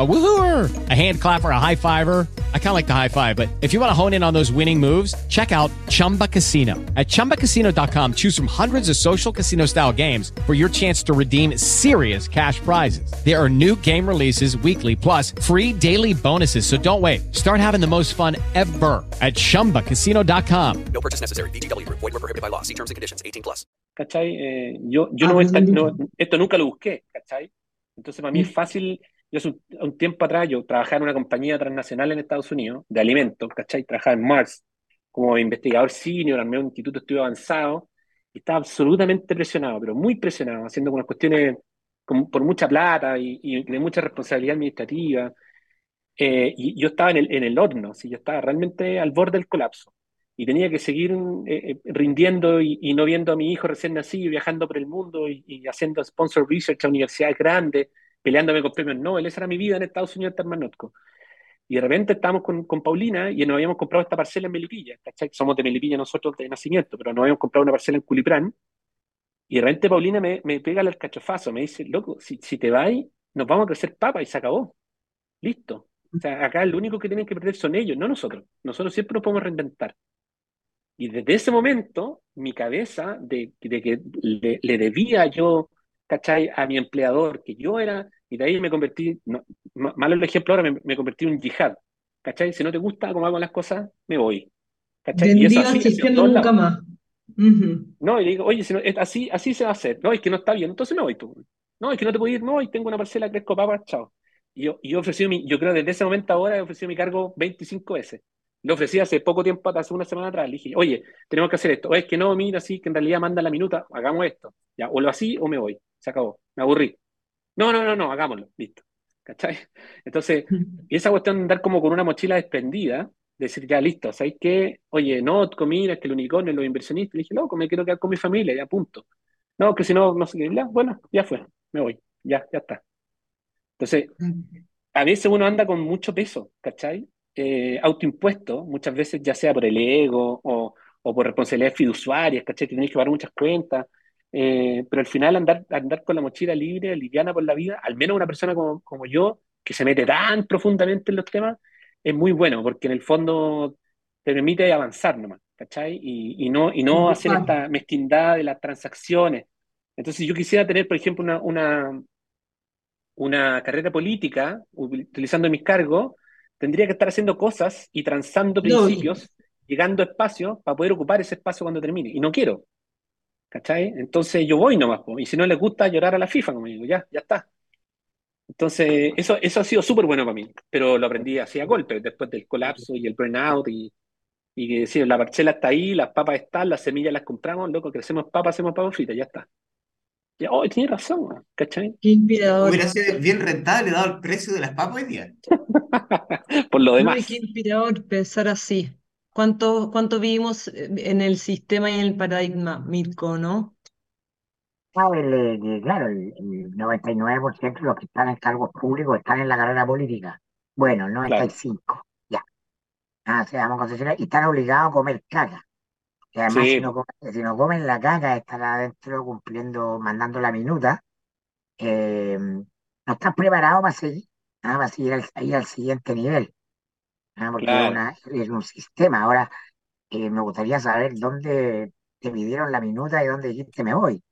A woohooer, a hand clapper, a high fiver. I kind of like the high five, but if you want to hone in on those winning moves, check out Chumba Casino. At ChumbaCasino.com, choose from hundreds of social casino style games for your chance to redeem serious cash prizes. There are new game releases weekly, plus free daily bonuses. So don't wait. Start having the most fun ever at ChumbaCasino.com. No purchase necessary. VGW. Void were prohibited by law. See terms and conditions. 18 plus. ¿Cachai? Eh, yo yo no, voy a estar- no- esto nunca lo busqué, ¿cachai? Entonces para mí es fácil, yo hace un, un tiempo atrás yo trabajaba en una compañía transnacional en Estados Unidos de alimentos, ¿cachai? Trabajaba en Mars como investigador senior, armé un instituto de estudio avanzado y estaba absolutamente presionado, pero muy presionado, haciendo unas cuestiones con- por mucha plata y, y de mucha responsabilidad administrativa. Eh, y yo estaba en el, en el horno, ¿sí? yo estaba realmente al borde del colapso y tenía que seguir eh, eh, rindiendo y, y no viendo a mi hijo recién nacido, viajando por el mundo y, y haciendo sponsor research a universidades grandes, peleándome con premios Nobel. Esa era mi vida en Estados Unidos, en Manotco. Y de repente estábamos con, con Paulina y nos habíamos comprado esta parcela en Melipilla, ¿cachai? Somos de Melipilla nosotros de nacimiento, pero nos habíamos comprado una parcela en Culiprán. Y de repente Paulina me, me pega el cachofazo, me dice, loco, si, si te vas, nos vamos a crecer papa y se acabó. Listo. O sea, acá lo único que tienen que perder son ellos, no nosotros. Nosotros siempre nos podemos reinventar. Y desde ese momento, mi cabeza de, de que le, le debía yo, ¿cachai? A mi empleador, que yo era, y de ahí me convertí, no, malo el ejemplo ahora, me, me convertí en un yihad, ¿cachai? Si no te gusta cómo hago las cosas, me voy, ¿cachai? Y eso así nunca más. Ujú. No, y le digo, oye, si no, es así, así se va a hacer. No, es que no está bien, entonces me voy tú. No, es que no te puedo ir, no, y tengo una parcela crezco papa, chao. Y yo, y yo ofrecí mi, yo creo desde ese momento ahora he ofrecido mi cargo 25 veces. Lo ofrecí hace poco tiempo, hace una semana atrás. Le dije, oye, tenemos que hacer esto. O es que no, mira, sí, que en realidad manda la minuta, hagamos esto. Ya, o lo así o me voy. Se acabó. Me aburrí. No, no, no, no, hagámoslo. Listo. ¿Cachai? Entonces, y esa cuestión de andar como con una mochila desprendida, decir, ya, listo, ¿sabes qué? Oye, no, es que el unicornio, los inversionistas. Le dije, loco, me quiero quedar con mi familia, ya, punto. No, que si no, no sé qué. Bueno, ya fue. Me voy. Ya, ya está. Entonces, a veces uno anda con mucho peso, ¿cachai? Eh, autoimpuesto, muchas veces ya sea por el ego o, o por responsabilidades fiduciarias, ¿cachai? Que tenéis que pagar muchas cuentas, eh, pero al final andar, andar con la mochila libre, liviana por la vida, al menos una persona como, como yo, que se mete tan profundamente en los temas, es muy bueno, porque en el fondo te permite avanzar nomás, ¿cachai? Y, y no, y no hacer esta mezquindad de las transacciones. Entonces yo quisiera tener, por ejemplo, una, una, una carrera política, utilizando mis cargos, tendría que estar haciendo cosas y transando No, y- principios, llegando a espacios para poder ocupar ese espacio cuando termine. Y no quiero. ¿Cachai? Entonces yo voy nomás. po. Y si no les gusta llorar a la FIFA, como digo, ya, ya está. Entonces, eso, eso ha sido súper bueno para mí. Pero lo aprendí así a golpe, después del colapso y el burnout y, y decir, la parcela está ahí, las papas están, las semillas las compramos, loco, crecemos papas, hacemos papas fritas, ya está. Ya, oh, tienes razón, ¿cachai? Qué inspirador. Hubiera sido bien rentable dado el precio de las papas hoy día. Por lo No, demás. qué inspirador pensar así. ¿Cuánto, cuánto vivimos eh, en el sistema y en el paradigma, Mirko, no? Claro, el, eh, claro, el, el 99% de los que están en cargos públicos están en la carrera política. Bueno, el 95%, ya. Ah, seamos concesionarios y están obligados a comer caca. Y además, Sí. si no comen, si no comen la caca, están adentro cumpliendo, mandando la minuta. eh, no están preparados para seguir, ah, para seguir al, ir al siguiente nivel. ah, porque es, Claro. una, es un sistema. Ahora, eh, me gustaría saber dónde te pidieron la minuta y dónde dijiste me voy.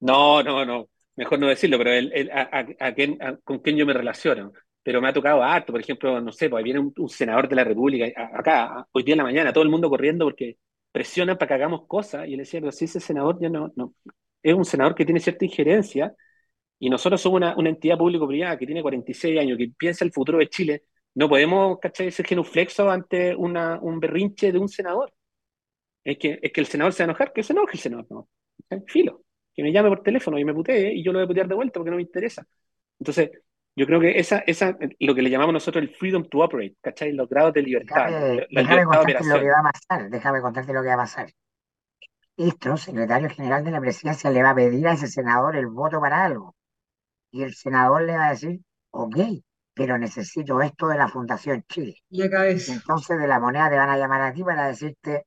No, no, no, mejor no decirlo, pero el, el- a, a- a quién- a- con quién yo me relaciono. Pero me ha tocado harto, por ejemplo, no sé, pues ahí viene un, un senador de la República, acá, hoy día en la mañana, todo el mundo corriendo porque presionan para que hagamos cosas, y le decía, pero si ese senador ya no, no, es un senador que tiene cierta injerencia, y nosotros somos una, una entidad público-privada que tiene 46 años, que piensa el futuro de Chile, no podemos, ¿cachai?, ser genuflexos ante una, un berrinche de un senador. Es que, es que el senador se va a enojar, que se enoje el senador, no. Filo, que me llame por teléfono y me putee y yo lo voy a putear de vuelta porque no me interesa. Entonces, yo creo que esa, esa, lo que le llamamos nosotros el freedom to operate, ¿cachai? Los grados de libertad, Déjame, la déjame libertad de contarte lo que va a pasar, déjame contarte lo que va a pasar. Esto, secretario general de la presidencia le va a pedir a ese senador el voto para algo. Y el senador le va a decir, ok, pero necesito esto de la Fundación Chile. Y cabeza. entonces de la moneda te van a llamar a ti para decirte,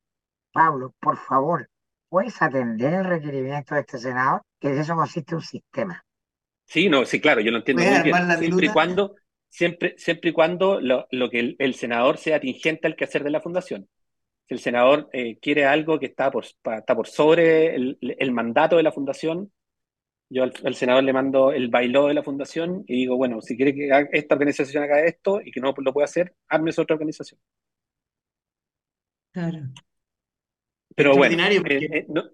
Pablo, por favor, ¿puedes atender el requerimiento de este senador? Que de eso consiste un sistema. Sí, no, sí, claro, yo lo entiendo ¿Puedes muy bien. Siempre y cuando, siempre, siempre y cuando lo, lo que el, el senador sea tingente al quehacer de la fundación. Si el senador eh, quiere algo que está por, está por sobre el, el mandato de la fundación, yo al, al senador le mando el bailó de la fundación y digo, bueno, si quiere que esta organización haga esto y que no lo pueda hacer, hazme esa otra organización. Claro. Pero bueno, eh, eh, no,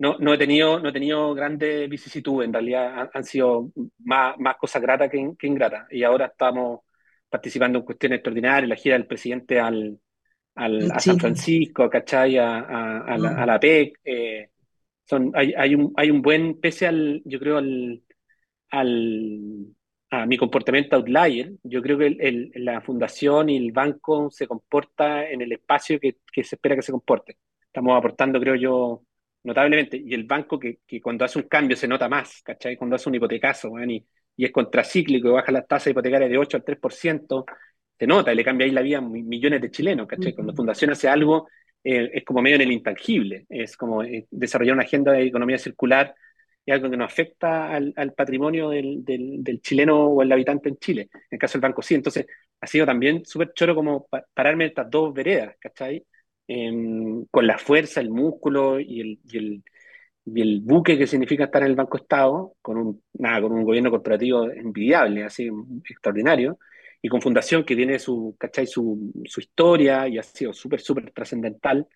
no, no he tenido, no he tenido grandes vicisitudes, en realidad han, han sido más, más cosas gratas que, in- que ingratas. Y ahora estamos participando en cuestiones extraordinarias, la gira del presidente al, al- A a San. Francisco, ¿cachai? A, a, a la, a Ah, la PEC. eh, son, hay, hay un, hay un buen, pese al, yo creo, al, al, a mi comportamiento outlier, yo creo que el- el- la fundación y el banco se comporta en el espacio que, que se espera que se comporte. Estamos aportando, creo yo, notablemente. Y el banco que, que cuando hace un cambio se nota más, ¿cachai? Cuando hace un hipotecazo, weón, y, y es contracíclico y baja las tasas hipotecarias de 8 al 3%, se nota y le cambia ahí la vida a mi- millones de chilenos, ¿cachai? Cuando la ujú. fundación hace algo, eh, es como medio en el intangible, es como eh, desarrollar una agenda de economía circular es algo que no afecta al, al patrimonio del, del, del chileno o el habitante en Chile. En el caso del banco sí. Entonces, ha sido también súper choro como pa- pararme estas dos veredas, ¿cachai? Em, con la fuerza, el músculo y el, y el, y el buque que significa estar en el Banco Estado, con un, nada, con un gobierno corporativo envidiable, así, extraordinario, y con Fundación que tiene su, ¿cachai? su, su historia y ha sido súper, súper trascendental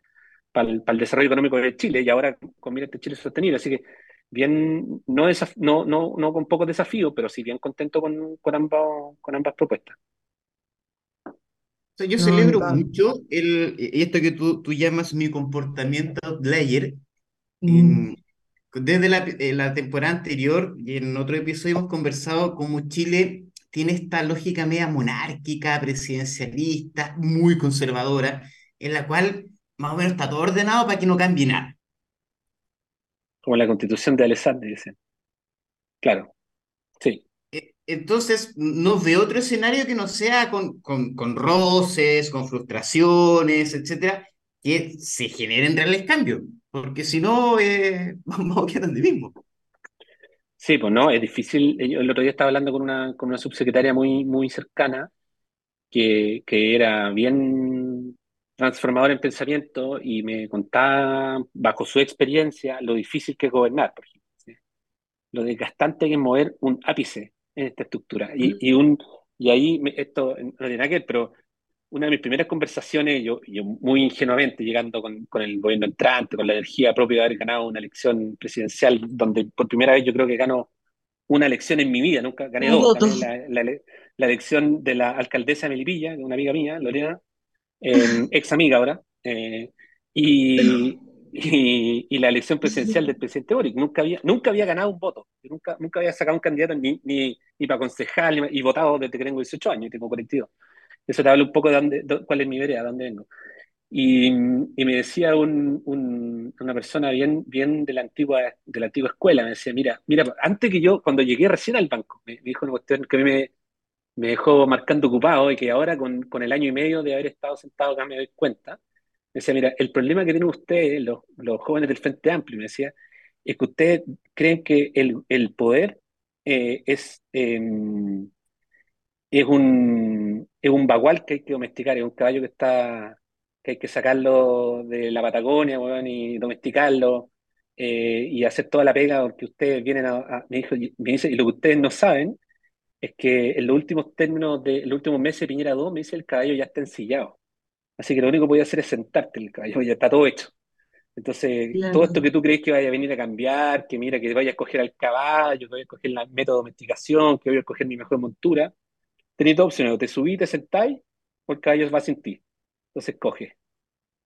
para el, el desarrollo económico de Chile y ahora con Mira este Chile sostenible. Así que bien, no, no, no, no con pocos desafíos, pero sí bien contento con, con, ambas, con ambas propuestas. O sea, yo No, celebro mucho el, esto que tú, tú llamas mi comportamiento outlier. mm, En- desde la, eh, la temporada anterior y en otro episodio hemos conversado cómo Chile tiene esta lógica media monárquica, presidencialista, muy conservadora, en la cual más o menos está todo ordenado para que no cambie nada. Como la constitución de Alessandri, dicen. Claro, sí. Entonces, no veo otro escenario que no sea con, con, con roces, con frustraciones, etcétera, que se generen reales cambios, porque si no, eh, vamos a quedar donde mismo. Sí, pues no, es difícil. Yo el otro día estaba hablando con una, con una subsecretaria muy, muy cercana que, que era bien transformadora en pensamiento y me contaba, bajo su experiencia, lo difícil que es gobernar, por ejemplo. Lo desgastante que es mover un ápice en esta estructura. Y, y, un, y ahí, esto no tiene nada que ver, pero una de mis primeras conversaciones, yo, yo muy ingenuamente, llegando con, con el gobierno entrante, con la energía propia de haber ganado una elección presidencial, donde por primera vez yo creo que gano una elección en mi vida, nunca gané dos, gané la, la, la elección de la alcaldesa de Melipilla, una amiga mía, Lorena, eh, ex amiga ahora, eh, y, y, y la elección presidencial del presidente Boric. Nunca había, nunca había ganado un voto, Yo nunca, nunca había sacado un candidato ni, ni, ni para concejal, ni- y votado desde que tengo 18 años, y tengo 42. Eso te habla un poco de dónde, de cuál es mi vereda, de dónde vengo. Y, y me decía un, un- una persona bien, bien de la antigua, de la antigua escuela, me decía, mira, mira, antes que yo, cuando llegué recién al banco, me, me dijo una cuestión que a mí me, me dejó marcando ocupado y que ahora con, con el año y medio de haber estado sentado acá me doy cuenta. Me decía, mira, el problema que tienen ustedes, los, los jóvenes del Frente Amplio, me decía, es que ustedes creen que el, el poder eh, es, eh, es un, es un bagual que hay que domesticar, es un caballo que está, que hay que sacarlo de la Patagonia, weón, y domesticarlo. eh, y hacer toda la pega porque ustedes vienen a, me dijo, me dice, y lo que ustedes no saben es que en los últimos términos de en los últimos meses Piñera 2, me dice el caballo ya está ensillado. Así que lo único que voy a hacer es sentarte el caballo, ya está todo hecho. Entonces, todo esto que tú crees que vaya a venir a cambiar, que mira, que vaya a escoger al caballo, que vaya a escoger el método de domesticación, que voy a escoger mi mejor montura, tenéis dos opciones, o te subís, te sentáis, o el caballo va sin ti. Entonces coge.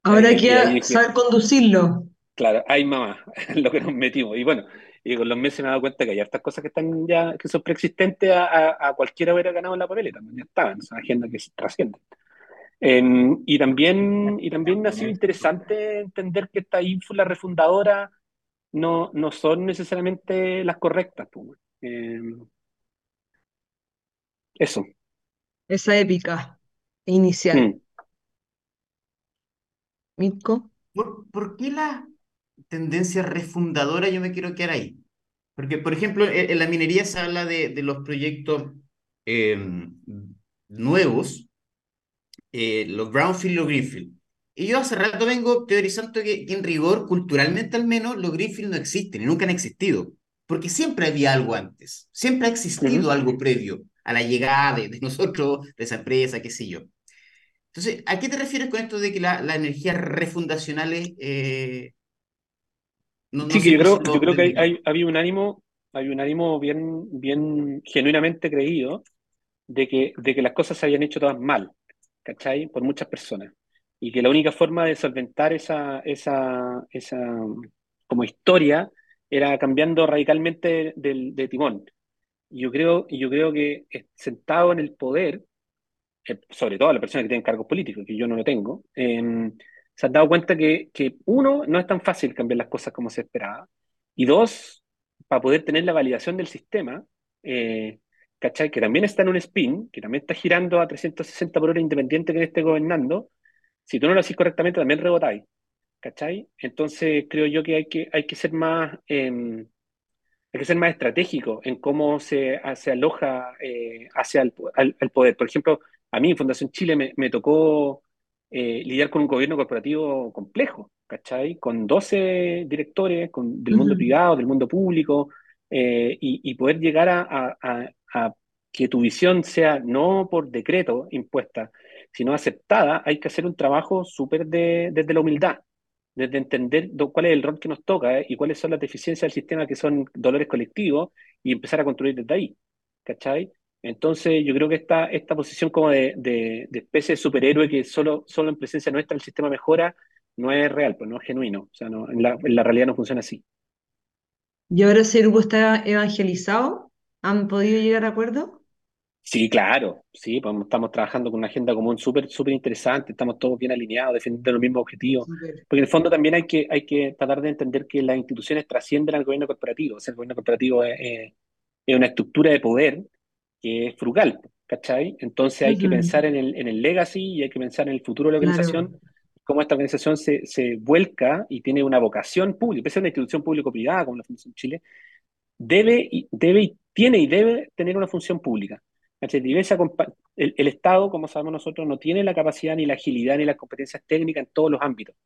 Ahora Ahí- y ahí queda dije, saber conducirlo. claro, ay mamá, lo que nos metimos. Y bueno, y con los meses me he dado cuenta que hay hartas cosas que están ya, que son preexistentes a, a, a cualquiera hubiera ganado en la papeleta, ya estaban, son agendas que se trascienden. Em, y también, y también ha sido interesante entender que estas ínfulas refundadoras no, no son necesariamente las correctas. Em, eso. Esa épica inicial. Mm. Mirko. ¿Por, por qué la tendencia refundadora? Yo me quiero quedar ahí. Porque, por ejemplo, en, en la minería se habla de, de los proyectos eh, nuevos, eh, los brownfield y los greenfield. Y yo hace rato vengo teorizando que, que en rigor, culturalmente al menos, los greenfield no existen y nunca han existido. Porque siempre había algo antes, siempre ha existido algo previo a la llegada de, de nosotros, de esa empresa, qué sé yo. Entonces, ¿a qué te refieres con esto de que la- las energías refundacionales eh, no, no Sí, que yo creo, yo lo creo que hay, había un ánimo, hay un ánimo bien, bien genuinamente creído de que, de que las cosas se habían hecho todas mal, ¿cachai? Por muchas personas. Y que la única forma de solventar esa, esa, esa como historia era cambiando radicalmente del, de timón. Y yo creo, yo creo que sentado en el poder, eh, sobre todo las personas que tienen cargos políticos, que yo no lo tengo, eh, se han dado cuenta que, que, uno, no es tan fácil cambiar las cosas como se esperaba, y dos, para poder tener la validación del sistema, eh, ¿cachai? Que también está en un spin, que también está girando a 360 por hora independiente que esté gobernando, si tú no lo haces correctamente también rebotáis, ¿cachai? Entonces creo yo que hay que, hay que ser más... Eh, hay que ser más estratégico en cómo se, se aloja eh, hacia el, al, al poder. Por ejemplo, a mí en Fundación Chile me, me tocó eh, lidiar con un gobierno corporativo complejo, ¿cachai? Con 12 directores con, del mundo privado, del mundo público, eh, y, y poder llegar a, a, a, a que tu visión sea no por decreto impuesta, sino aceptada, hay que hacer un trabajo súper de, desde la humildad desde entender do- cuál es el rol que nos toca eh, y cuáles son las deficiencias del sistema que son dolores colectivos y empezar a construir desde ahí, ¿cachai? Entonces yo creo que esta, esta posición como de, de, de especie de superhéroe que solo, solo en presencia nuestra el sistema mejora, no es real, pues no es genuino, o sea, no, en la, en la realidad no funciona así. ¿Y ahora ese grupo está evangelizado? ¿Han podido llegar a acuerdo? Sí, claro, sí, pues estamos trabajando con una agenda común súper, súper interesante, estamos todos bien alineados, defendiendo los mismos objetivos, porque en el fondo también hay que, hay que tratar de entender que las instituciones trascienden al gobierno corporativo, o sea, el gobierno corporativo es, es- es una estructura de poder que es frugal, ¿cachai? Entonces hay que Ujú. pensar en el, en el legacy y hay que pensar en el futuro de la Claro. Cómo esta organización se, se vuelca y tiene una vocación pública, pese a una institución público-privada como la Fundación Chile, debe y, debe y tiene y debe tener una función pública. El, el Estado, como sabemos nosotros, no tiene la capacidad ni la agilidad ni las competencias técnicas en todos los ámbitos.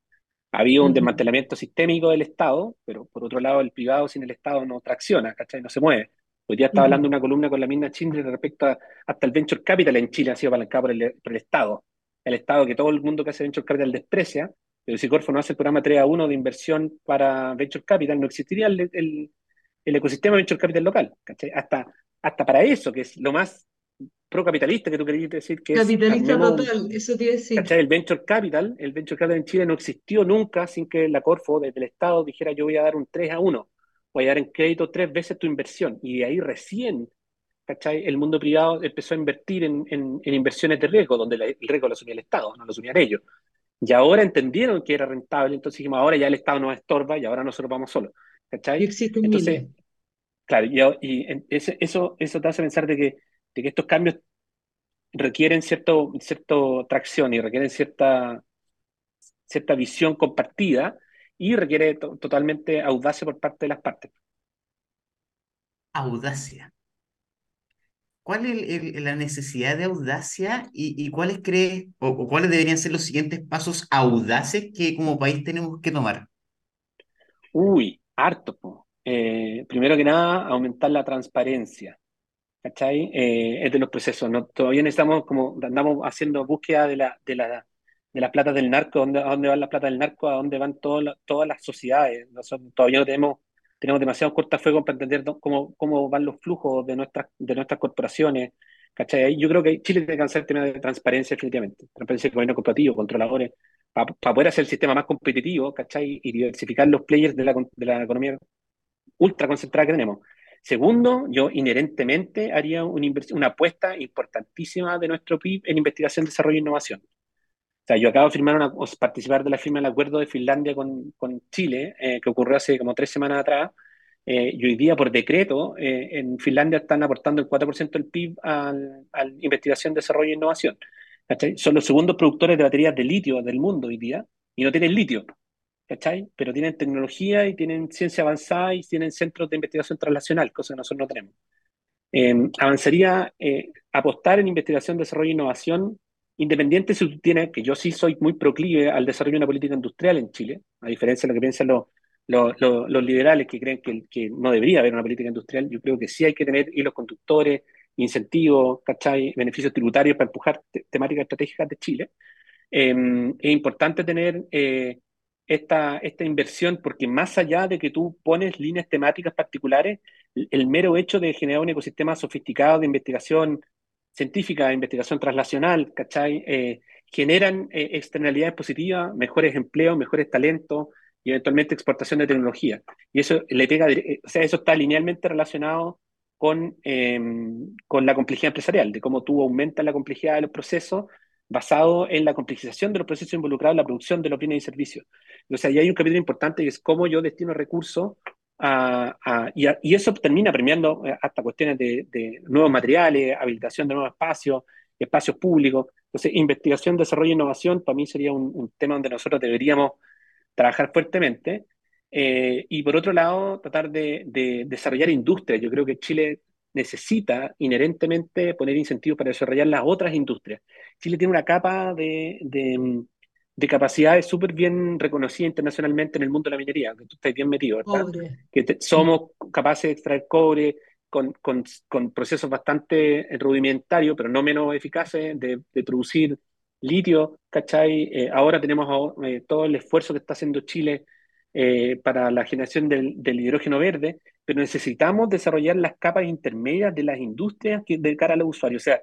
Ha habido un desmantelamiento sistémico del Estado, pero por otro lado el privado sin el Estado no tracciona, ¿cachai? No se mueve. Hoy día estaba hablando una columna con la misma Schindler respecto a hasta el venture capital en Chile ha sido apalancado por el, por el Estado. El Estado que todo el mundo que hace venture capital desprecia, pero si Corfo no hace el programa 3 a 1 de inversión para venture capital, no existiría el, el, el ecosistema venture capital local, ¿cachai? Hasta, hasta para eso, que es lo más procapitalista que tú querías decir, que es Capitalista un- total, eso te iba a decir. ¿Cachai? El venture capital, el venture capital en Chile no existió nunca sin que la Corfo desde el Estado dijera yo voy a dar un 3 a 1, voy a dar en crédito tres veces tu inversión. Y de ahí recién, ¿cachai? El mundo privado empezó a invertir en, en- en inversiones de riesgo, donde la- el riesgo lo asumía el Estado, no lo asumían ellos. Y ahora entendieron que era rentable, entonces dijimos, ahora ya el Estado nos estorba y ahora nosotros vamos solos. Y ¿Cachai? existen Entonces, miles. claro, y, eso, eso te hace pensar de que, de que estos cambios requieren cierto, cierto tracción y requieren cierta, cierta visión compartida y requiere to- totalmente audacia por parte de las partes. Audacia. ¿Cuál es el- el- la necesidad de audacia y, y cuáles crees o, o cuáles deberían ser los siguientes pasos audaces que como país tenemos que tomar? Uy, Harto. Eh, primero que nada, aumentar la transparencia. ¿Cachai? Eh, es de los procesos. ¿no? Todavía necesitamos, como andamos haciendo búsqueda de la, de la, de las platas del narco, dónde, a dónde van las platas del narco, a dónde van las- todas las sociedades. Nosotros todavía no tenemos, tenemos demasiado cortafuegos para entender cómo, cómo van los flujos de nuestras, de nuestras corporaciones. ¿Cachai? Yo creo que Chile tiene que alcanzar el tema de transparencia, definitivamente. Transparencia del gobierno corporativo, controladores, para poder hacer el sistema más competitivo, ¿cachai? Y diversificar los players de la, de la economía ultra concentrada que tenemos. Segundo, yo inherentemente haría una, una apuesta importantísima de nuestro PIB en investigación, desarrollo e innovación. O sea, yo acabo de firmar participar de la firma del acuerdo de Finlandia con, con Chile, eh, que ocurrió hace como tres semanas atrás, eh, y hoy día por decreto eh, en Finlandia están aportando el 4% del PIB a investigación, desarrollo e innovación. Son los segundos productores de baterías de litio del mundo hoy día y no tienen litio. ¿Cachai? Pero tienen tecnología y tienen ciencia avanzada y tienen centros de investigación translacional, cosa que nosotros no tenemos. Eh, avanzaría eh, apostar en investigación, desarrollo e innovación, independiente si tú tienes, que yo sí soy muy proclive al desarrollo de una política industrial en Chile, a diferencia de lo que piensan los, los, los- los liberales que creen que, que no debería haber una política industrial, yo creo que sí hay que tener hilos conductores, incentivos, ¿cachai? beneficios tributarios para empujar te- temáticas estratégicas de Chile. Eh, es importante tener eh, esta, esta inversión porque más allá de que tú pones líneas temáticas particulares, el, el mero hecho de generar un ecosistema sofisticado de investigación científica, investigación translacional, ¿cachai? Eh, generan eh, externalidades positivas, mejores empleos, mejores talentos y eventualmente exportación de tecnología. Y eso le pega, eh, o sea, eso está linealmente relacionado con, eh, con la complejidad empresarial, de cómo tú aumentas la complejidad de los procesos basado en la complejización de los procesos involucrados en la producción de los bienes y servicios. O sea, ahí hay un capítulo importante que es cómo yo destino recursos a- a- y, a- y eso termina premiando eh, hasta cuestiones de, de nuevos materiales, habilitación de nuevos espacios, espacios públicos. Entonces, investigación, desarrollo e innovación para mí sería un, un tema donde nosotros deberíamos trabajar fuertemente. Eh, y por otro lado, tratar de, de desarrollar industrias. Yo creo que Chile necesita inherentemente poner incentivos para desarrollar las otras industrias. Chile tiene una capa de, de, de capacidades súper bien reconocida internacionalmente en el mundo de la minería, que tú estás bien metido, ¿verdad? Cobre. Que te- somos capaces de extraer cobre con, con, con procesos bastante rudimentarios, pero no menos eficaces, de, de producir litio, ¿cachai? Eh, ahora tenemos eh, todo el esfuerzo que está haciendo Chile eh, para la generación del, del hidrógeno verde, pero necesitamos desarrollar las capas intermedias de las industrias que, de cara a los usuarios. O sea,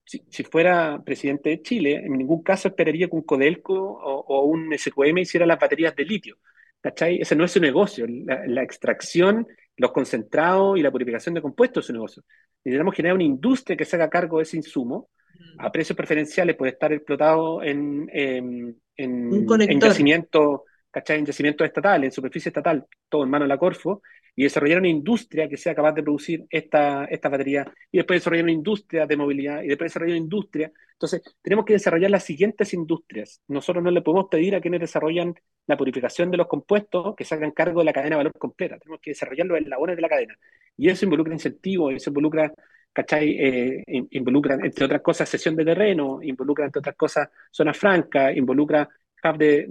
si, si fuera presidente de Chile, en ningún caso esperaría que un Codelco o, o un SQM hiciera las baterías de litio. ¿Cachai? Ese no es su negocio. La, la extracción, los concentrados y la purificación de compuestos es su negocio. Necesitamos generar una industria que se haga cargo de ese insumo a precios preferenciales, puede estar explotado en, en, en, Un conector. en yacimientos ¿cachai? En yacimientos estatales, en superficie estatal, todo en mano de la Corfo, y desarrollar una industria que sea capaz de producir esta, esta batería, y después desarrollar una industria de movilidad, y después desarrollar una industria. Entonces, tenemos que desarrollar las siguientes industrias. Nosotros no le podemos pedir a quienes desarrollan la purificación de los compuestos que se hagan cargo de la cadena de valor completa. Tenemos que desarrollar los eslabones de la cadena. Y eso involucra incentivos, eso involucra ¿cachai? Eh, involucra, entre otras cosas, sesión de terreno, involucra, entre otras cosas, zona franca, involucra hub de,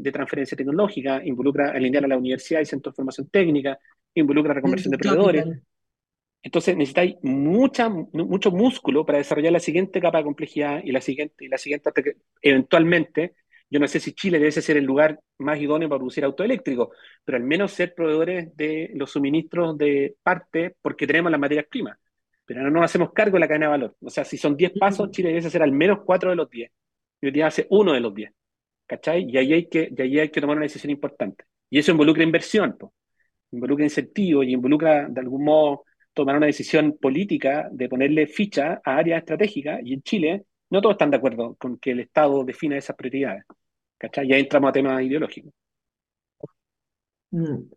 de, transferencia tecnológica, involucra alinear a la universidad y centros de formación técnica, involucra reconversión de proveedores. Entonces necesitáis mucha, mucho músculo para desarrollar la siguiente capa de complejidad y la siguiente, y la siguiente hasta que eventualmente, yo no sé si Chile debe ser el lugar más idóneo para producir autoeléctricos, pero al menos ser proveedores de los suministros de parte porque tenemos las materias primas pero no nos hacemos cargo de la cadena de valor. O sea, si son 10 pasos, Chile debe hacer al menos 4 de los 10. Y hoy día hace uno de los 10. ¿Cachai? Y ahí hay que, y ahí hay que tomar una decisión importante. Y eso involucra inversión, involucra incentivos y involucra, de algún modo, tomar una decisión política de ponerle ficha a áreas estratégicas. Y en Chile, no todos están de acuerdo con que el Estado defina esas prioridades. ¿Cachai? Ya entramos a temas ideológicos. Mm.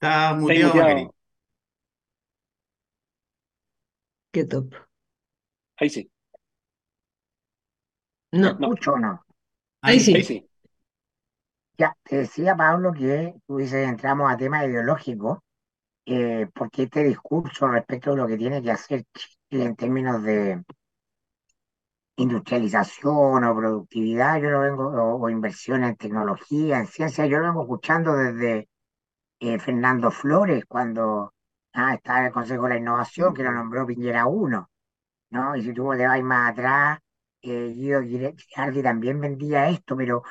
Está muteado, Qué top. Ahí sí. No. ¿Mucho no? Ahí sí. Ahí sí. Ya, te decía Pablo que tú dices, entramos a temas ideológicos, eh, porque este discurso respecto de lo que tiene que hacer Chile en términos de industrialización o productividad, yo lo vengo, o, inversión en tecnología, en ciencia, yo lo vengo escuchando desde eh, Fernando Flores, cuando Ah, está en el Consejo de la Innovación, que lo nombró Piñera 1, ¿no? Y si tú te vas más atrás, eh, Guido Girardi también vendía esto, pero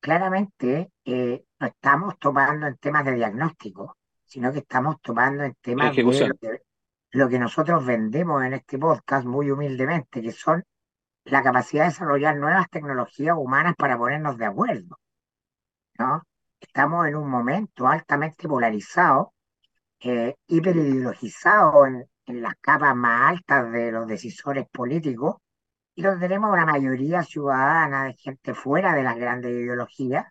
claramente eh, no estamos tomando en temas de diagnóstico, sino que estamos tomando en temas de lo que, lo que nosotros vendemos en este podcast muy humildemente, que son la capacidad de desarrollar nuevas tecnologías humanas para ponernos de acuerdo, ¿no? Estamos en un momento altamente polarizado eh, hiperideologizado en, en las capas más altas de los decisores políticos y donde tenemos una mayoría ciudadana de gente fuera de las grandes ideologías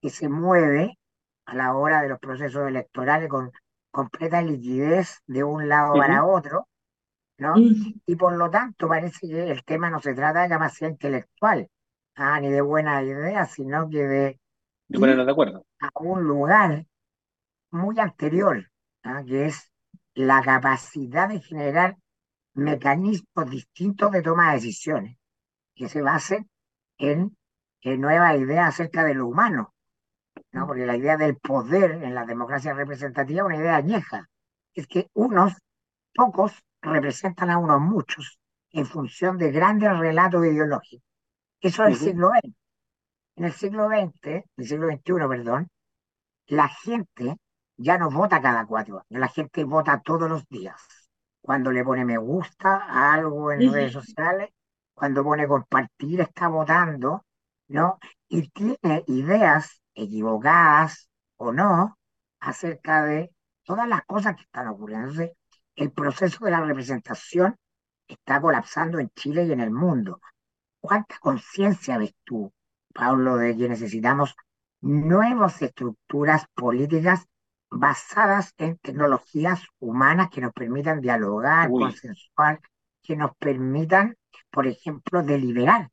que se mueve a la hora de los procesos electorales con completa liquidez de un lado para otro, ¿no? Y por lo tanto parece que el tema no se trata de capacidad intelectual, ah, ni de buena idea, sino que de, de ponernos de acuerdo. a un lugar muy anterior ¿ah? que es la capacidad de generar mecanismos distintos de toma de decisiones, que se basen en, nuevas ideas acerca de lo humano, ¿no? porque la idea del poder en la democracia representativa es una idea añeja, es que unos pocos representan a unos muchos en función de grandes relatos ideológicos. Eso es el siglo XX. En el siglo XX, el siglo XXI, perdón, la gente ya no vota cada cuatro años, la gente vota todos los días. Cuando le pone me gusta a algo en redes sociales, cuando pone compartir, está votando, ¿no? Y tiene ideas equivocadas o no acerca de todas las cosas que están ocurriendo. Entonces, el proceso de la representación está colapsando en Chile y en el mundo. ¿Cuánta conciencia ves tú, Pablo, de que necesitamos nuevas estructuras políticas basadas en tecnologías humanas que nos permitan dialogar, consensuar, que nos permitan, por ejemplo, deliberar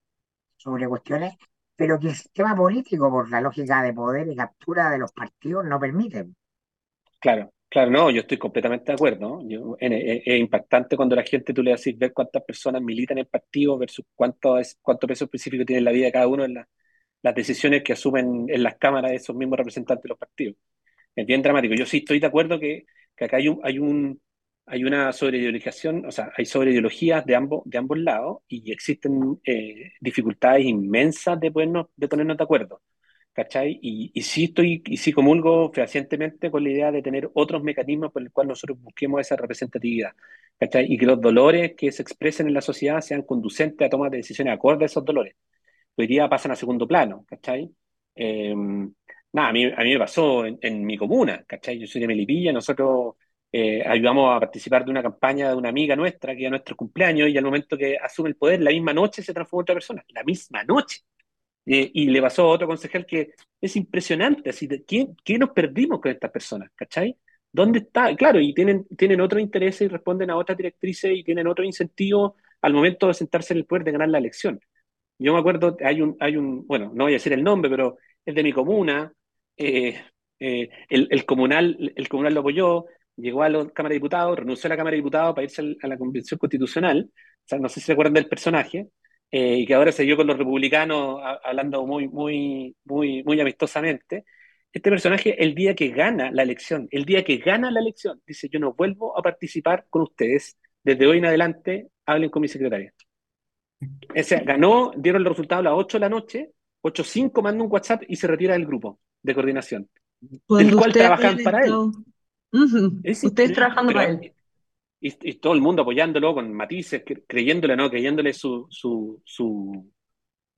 sobre cuestiones, pero que el sistema político, por la lógica de poder y captura de los partidos, no permite. Claro, claro, no, yo estoy completamente de acuerdo. es, impactante cuando la gente tú le decís ver cuántas personas militan en partido versus cuánto, es, cuánto peso específico tiene en la vida de cada uno en las decisiones que asumen en las cámaras esos mismos representantes de los partidos es bien dramático. Yo sí estoy de acuerdo que, que acá hay un, hay un hay una sobreideologización, o sea, hay sobreideologías de ambos, de ambos lados y existen eh, dificultades inmensas de ponernos, de ponernos de acuerdo. ¿Cachai? Y, y sí estoy, y sí comulgo fehacientemente con la idea de tener otros mecanismos por el cual nosotros busquemos esa representatividad. ¿Cachai? Y que los dolores que se expresen en la sociedad sean conducentes a tomar de decisiones acorde a esos dolores. Hoy día pasan a segundo plano, ¿cachai? Eh, nada, a mí, a mí me pasó en, mi comuna, ¿cachai? Yo soy de Melipilla, nosotros eh, ayudamos a participar de una campaña de una amiga nuestra que era nuestro cumpleaños y al momento que asume el poder, la misma noche se transformó en otra persona, la misma noche. Y le pasó a otro concejal que es impresionante, así ¿qué, qué nos perdimos con estas personas? ¿Cachai? ¿Dónde está? Claro, y tienen, tienen otros intereses y responden a otras directrices y tienen otro incentivo al momento de sentarse en el poder de ganar la elección. Yo me acuerdo, hay un, hay un, bueno, no voy a decir el nombre, pero es de mi comuna, eh, eh, el, comunal, el comunal lo apoyó, llegó a la Cámara de Diputados, renunció a la Cámara de Diputados para irse a la Convención Constitucional, no sé si se acuerdan del personaje, eh, y que ahora se dio con los republicanos hablando muy, muy, muy, muy amistosamente. Este personaje, el día que gana la elección, el día que gana la elección, dice, yo no vuelvo a participar con ustedes, desde hoy en adelante, hablen con mi secretaria. O sea, ganó, dieron los resultados a las 8 de la noche, 8.05 manda un WhatsApp y se retira del grupo de coordinación, del cual trabajan para él. Ustedes trabajando para él. Y, todo el mundo apoyándolo con matices, creyéndole, ¿no? Creyéndole su, su, su,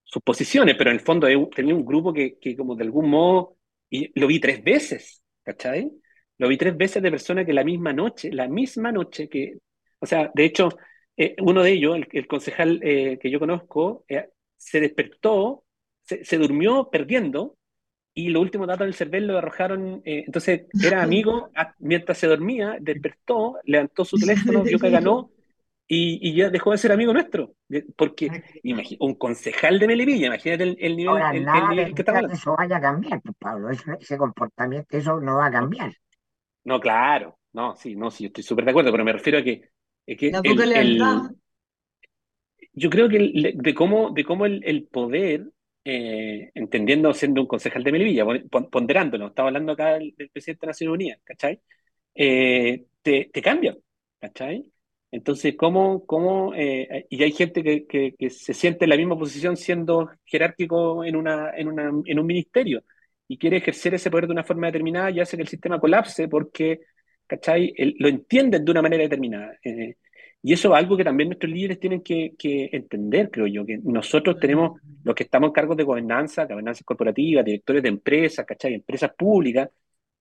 sus posiciones, pero en el fondo tenía un grupo que, que como de algún modo, y lo vi tres veces, ¿cachai? Lo vi tres veces de personas que la misma noche, la misma noche que, o sea, de hecho, eh, uno de ellos, el, concejal eh, que yo conozco, eh, se despertó, se, se, durmió perdiendo y los últimos datos del CERVEL lo arrojaron, eh, entonces era amigo, mientras se dormía, despertó, levantó su teléfono, vio que ganó y, y, ya dejó de ser amigo nuestro. Porque un concejal de Melipilla, imagínate el, el nivel, Ahora, el, nada el nivel que está hablando. Eso vaya a cambiar, pues, Pablo, ese, ese, comportamiento, eso no va a cambiar. No, claro, no, sí, no, sí, estoy súper de acuerdo, pero me refiero a que... Es que yo creo que de cómo, de cómo el, poder eh, entendiendo siendo un concejal de Melivilla, ponderándolo, estaba hablando acá del, del, presidente de Naciones Unidas, ¿cachai? Eh, te, te, cambia, ¿cachai? Entonces, ¿cómo, cómo eh, y hay gente que, que, que, se siente en la misma posición siendo jerárquico en, una, en, una, en un ministerio y quiere ejercer ese poder de una forma determinada y hace que el sistema colapse porque, ¿cachai? El, lo entienden de una manera determinada. Eh, y eso es algo que también nuestros líderes tienen que, que, entender, creo yo, que nosotros tenemos, los que estamos en cargos de gobernanza, gobernanza corporativa, directores de empresas, ¿cachai? Empresas públicas,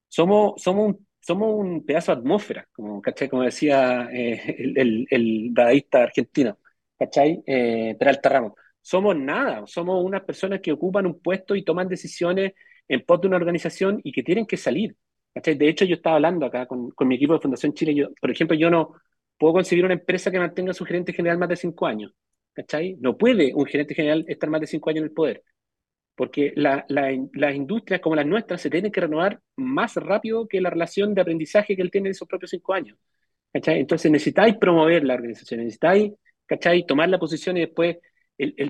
somos, somos, un, somos un pedazo de atmósfera, como, ¿cachai? Como decía eh, el, el, el dadaísta argentino, ¿cachai? Eh, Peralta Ramos. Somos nada, somos unas personas que ocupan un puesto y toman decisiones en pos de una organización y que tienen que salir. ¿cachai? De hecho, yo estaba hablando acá con, con mi equipo de Fundación Chile, yo, por ejemplo, yo no puedo conseguir una empresa que mantenga su gerente general más de cinco años. No puede un gerente general estar más de cinco años en el poder. Porque la, la, las industrias como las nuestras se tienen que renovar más rápido que la relación de aprendizaje que él tiene en esos propios cinco años. Entonces necesitáis promover la organización, necesitáis ¿cachai? tomar la posición y después,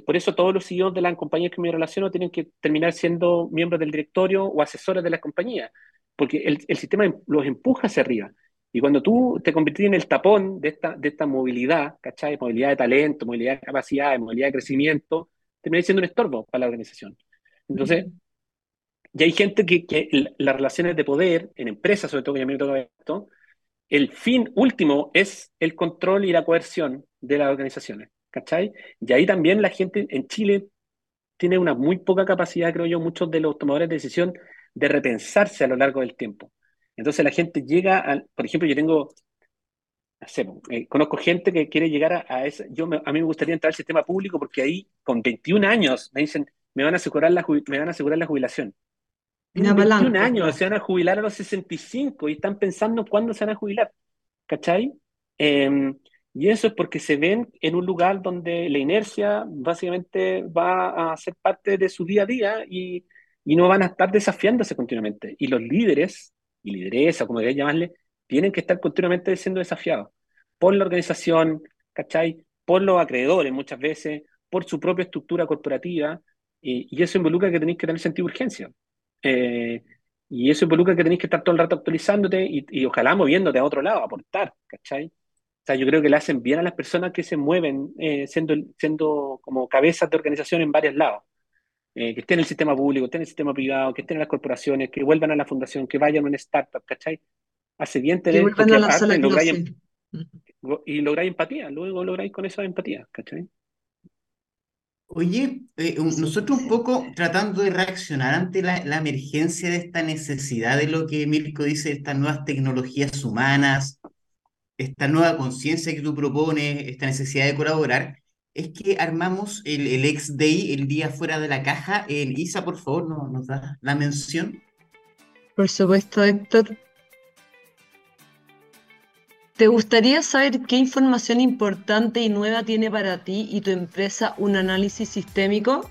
por eso todos los CEOs de las compañías que me relaciono tienen que terminar siendo miembros del directorio o asesores de las compañías, porque el, el sistema los empuja hacia arriba. Y cuando tú te convertís en el tapón de esta, de esta movilidad, ¿cachai? Movilidad de talento, movilidad de capacidad, movilidad de crecimiento, terminas siendo un estorbo para la organización. Entonces, ya hay gente que, que las relaciones de poder, en empresas sobre todo, que a mí me toca esto, el fin último es el control y la coerción de las organizaciones, ¿cachai? Y ahí también la gente en Chile tiene una muy poca capacidad, creo yo, muchos de los tomadores de decisión, de repensarse a lo largo del tiempo. Entonces la gente llega, al, por ejemplo, yo tengo, no sé, eh, conozco gente que quiere llegar a, a ese, yo me, a mí me gustaría entrar al sistema público porque ahí con 21 años me dicen, me van a asegurar la, me van a asegurar la jubilación. Tienen 21 años, se van a jubilar a los 65 y están pensando cuándo se van a jubilar, ¿cachai? Eh, y eso es porque se ven en un lugar donde la inercia básicamente va a ser parte de su día a día y, y no van a estar desafiándose continuamente. Y los líderes y lideresa, como queráis llamarle, tienen que estar continuamente siendo desafiados por la organización, ¿cachai? Por los acreedores muchas veces, por su propia estructura corporativa, y, eso involucra que tenéis que tener sentido de urgencia. Eh, y eso involucra que tenéis que estar todo el rato actualizándote y, y, ojalá moviéndote a otro lado, aportar, ¿cachai? O sea, yo creo que le hacen bien a las personas que se mueven eh, siendo, siendo como cabezas de organización en varios lados eh, que estén en el sistema público, que estén en el sistema privado, que estén en las corporaciones, que vuelvan a la fundación, que vayan a una startup, ¿cachai? Hace bien tener... Que vuelvan a la sala lográis, Y lográis empatía, luego lográis con esa empatía, ¿cachai? Oye, eh, nosotros un poco tratando de reaccionar ante la, la, emergencia de esta necesidad de lo que Mirko dice, estas nuevas tecnologías humanas, esta nueva conciencia que tú propones, esta necesidad de colaborar, es que armamos el, el X Day, el día fuera de la caja. En Isa, por favor, ¿no- nos da la mención. Por supuesto, Héctor. ¿Te gustaría saber qué información importante y nueva tiene para ti y tu empresa un análisis sistémico?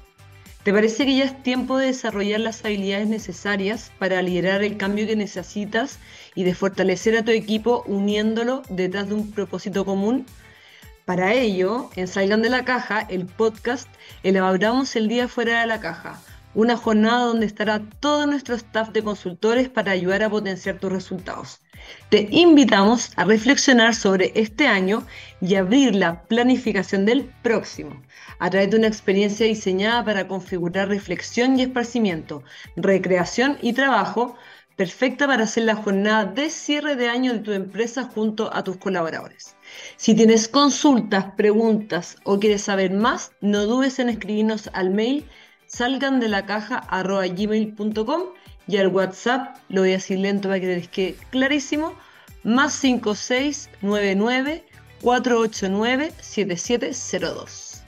¿Te parece que ya es tiempo de desarrollar las habilidades necesarias para liderar el cambio que necesitas y de fortalecer a tu equipo uniéndolo detrás de un propósito común? Para ello, en Salgan de la Caja, el podcast, elaboramos el día fuera de la caja, una jornada donde estará todo nuestro staff de consultores para ayudar a potenciar tus resultados. Te invitamos a reflexionar sobre este año y abrir la planificación del próximo a través de una experiencia diseñada para configurar reflexión y esparcimiento, recreación y trabajo, perfecta para hacer la jornada de cierre de año de tu empresa junto a tus colaboradores. Si tienes consultas, preguntas o quieres saber más, no dudes en escribirnos al mail salgan de la caja gmail.com y al WhatsApp, lo voy a decir lento para que les quede clarísimo, más 5699 489 7702.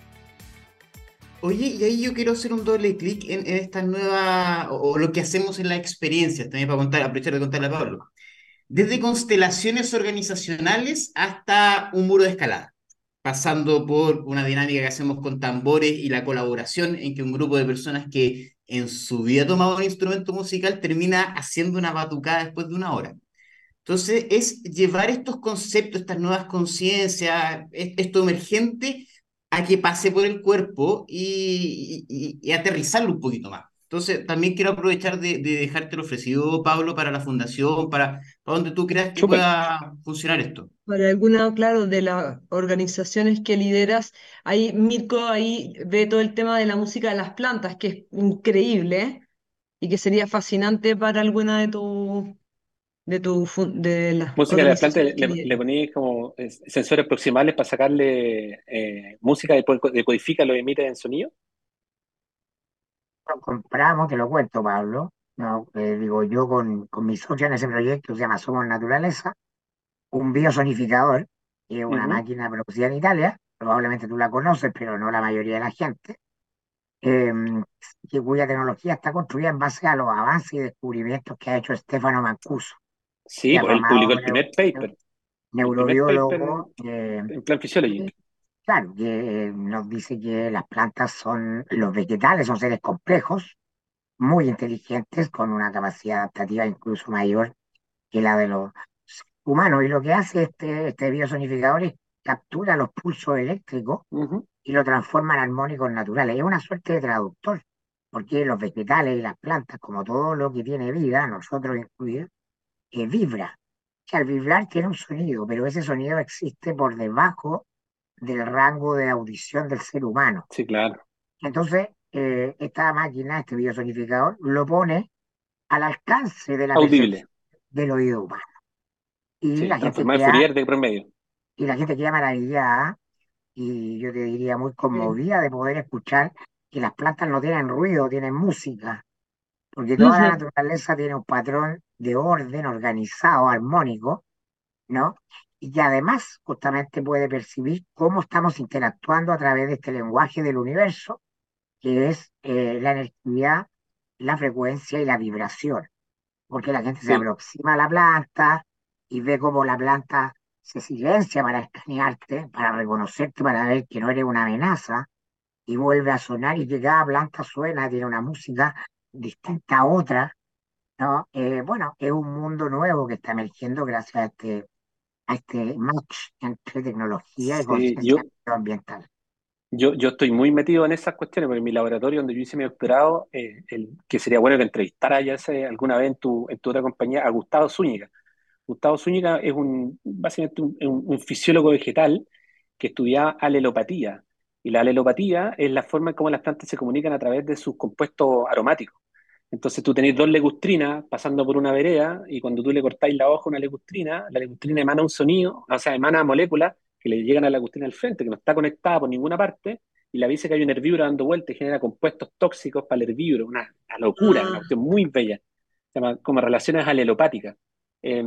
Oye, y ahí yo quiero hacer un doble clic en, esta nueva, o, o lo que hacemos en las experiencias, también para contar, aprovechar de contarle a Pablo. Desde constelaciones organizacionales hasta un muro de escalada, pasando por una dinámica que hacemos con tambores y la colaboración en que un grupo de personas que en su vida ha tomado un instrumento musical termina haciendo una batucada después de una hora. Entonces, es llevar estos conceptos, estas nuevas conciencias, es- esto emergente, a que pase por el cuerpo y, y- y aterrizarlo un poquito más. Entonces, también quiero aprovechar de, de dejarte el ofrecido, Pablo, para la fundación, para, para donde tú creas que pueda funcionar esto. Para alguna, claro, de las organizaciones que lideras, ahí Mirko ahí ve todo el tema de la música de las plantas, que es increíble, ¿eh? Y que sería fascinante para alguna de tu, de tu, de las Música de la planta, organizaciones que le, le poní como sensores proximales para sacarle eh, música, después decodifica, lo emite en sonido. Lo compramos, te lo cuento, Pablo. No, Eh, digo, yo con, con mi socio en ese proyecto, se llama Somos Naturaleza, un biosonificador, que es una Ujú. máquina producida en Italia, probablemente tú la conoces, pero no la mayoría de la gente, que cuya tecnología está construida en base a los avances y descubrimientos que ha hecho Stefano Mancuso, Sí, pues él publicó el primer paper, el primer paper neurobiólogo, eh, en Physiology. Claro, que eh, nos dice que las plantas son, los vegetales son seres complejos, muy inteligentes, con una capacidad adaptativa incluso mayor que la de los humanos. Y lo que hace este, este biosonificador es captura los pulsos eléctricos y lo transforma en armónicos naturales. Es una suerte de traductor, porque los vegetales y las plantas, como todo lo que tiene vida, nosotros incluidos, eh, vibra. Que al vibrar tiene un sonido, pero ese sonido existe por debajo del rango de audición del ser humano. Sí, claro. Entonces, eh, esta máquina, este biosonificador, lo pone al alcance de la Audible. del oído humano. Y Sí, la gente queda, Fourier de promedio. y la gente queda maravillada y yo te diría muy conmovida de poder escuchar que las plantas no tienen ruido, tienen música, porque toda la naturaleza tiene un patrón de orden organizado, armónico, ¿no? Y que además justamente puede percibir cómo estamos interactuando a través de este lenguaje del universo, que es eh, la energía, la frecuencia y la vibración. Porque la gente se aproxima a la planta y ve cómo la planta se silencia para escanearte, para reconocerte, para ver que no eres una amenaza, y vuelve a sonar y que cada planta suena, tiene una música distinta a otra, ¿no? Eh, bueno, es un mundo nuevo que está emergiendo gracias a este, a este match entre tecnología y conciencia yo, ambiental. Yo, yo estoy muy metido en esas cuestiones, porque en mi laboratorio donde yo hice mi doctorado, eh, el, que sería bueno que entrevistara ya ese, alguna vez en tu, en tu otra compañía a Gustavo Zúñiga. Gustavo Zúñiga es un, básicamente un, un- un fisiólogo vegetal que estudiaba alelopatía. Y la alelopatía es la forma en cómo las plantas se comunican a través de sus compuestos aromáticos. Entonces tú tenés dos legustrinas pasando por una vereda y cuando tú le cortáis la hoja a una legustrina, la legustrina emana un sonido, o sea, emana moléculas que le llegan a la legustrina al frente, que no está conectada por ninguna parte, y le avisa que hay un herbívoro dando vueltas y genera compuestos tóxicos para el herbívoro. Una, una locura, una Ah, cuestión muy bella. Se llama como relaciones alelopáticas. Eh,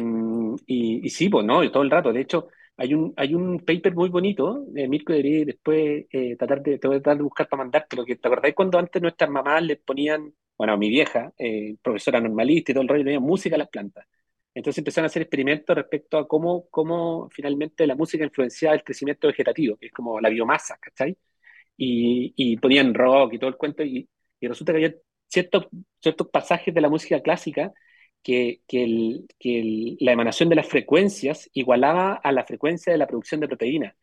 y, y sí, pues no, y todo el rato. De hecho, Hay un, hay un paper muy bonito, de Mirko debería después eh, tratar de, te voy a tratar de buscar para mandarte, que te acordáis cuando antes nuestras mamás les ponían, bueno, mi vieja, eh, profesora normalista y todo el rollo, le ponían música a las plantas. Entonces empezaron a hacer experimentos respecto a cómo, cómo finalmente la música influenciaba el crecimiento vegetativo, que es como la biomasa, ¿cachai? Y, y ponían rock y todo el cuento, y, y resulta que había ciertos, ciertos pasajes de la música clásica que, que, el, que el, la emanación de las frecuencias igualaba a la frecuencia de la producción de proteínas.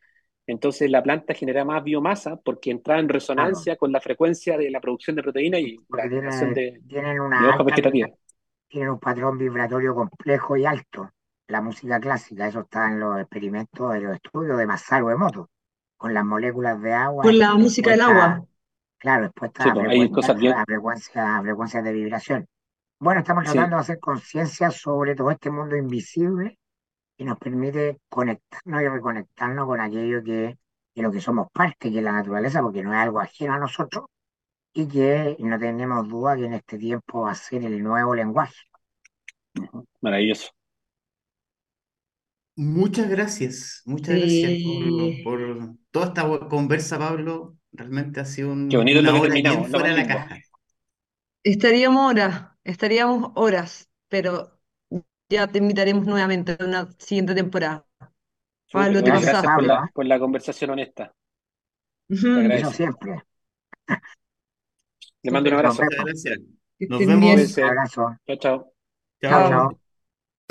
Entonces la planta genera más biomasa porque entraba en resonancia con la frecuencia de la producción de proteína y la Porque tiene, de, tienen de una hojas alta vegetativas. Tienen un patrón vibratorio complejo y alto. La música clásica, eso está en los experimentos, en los estudios de Masaru Emoto, con las moléculas de agua Con la música del agua. claro, expuestas Sí, a pues, frecuencias, bien. a frecuencias, a frecuencias de vibración. Bueno, estamos Sí, tratando de hacer conciencia sobre todo este mundo invisible que nos permite conectarnos y reconectarnos con aquello que, de lo que somos parte, que es la naturaleza, porque no es algo ajeno a nosotros y que no tenemos duda que en este tiempo va a ser el nuevo lenguaje. maravilloso. Muchas gracias, muchas gracias por, por toda esta conversa, Pablo. Realmente ha sido un- Qué bonito una lo que hora bien fuera de la caja. Estaríamos horas, estaríamos horas, pero ya te invitaremos nuevamente a una siguiente temporada. Pablo, te gracias por la, por la conversación honesta. Te Ujú. Eso agradezco. siempre. Le mando un abrazo. Muchas gracias. Nos vemos. Un abrazo. Chao, chao. Chao, Chao. chao.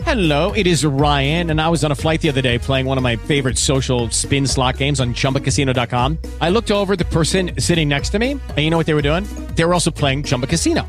Hello, it is Ryan, and I was on a flight the other day playing one of my favorite social spin slot games on chumbacasino.com. I looked over the person sitting next to me, and you know what they were doing? They were also playing Chumba Casino.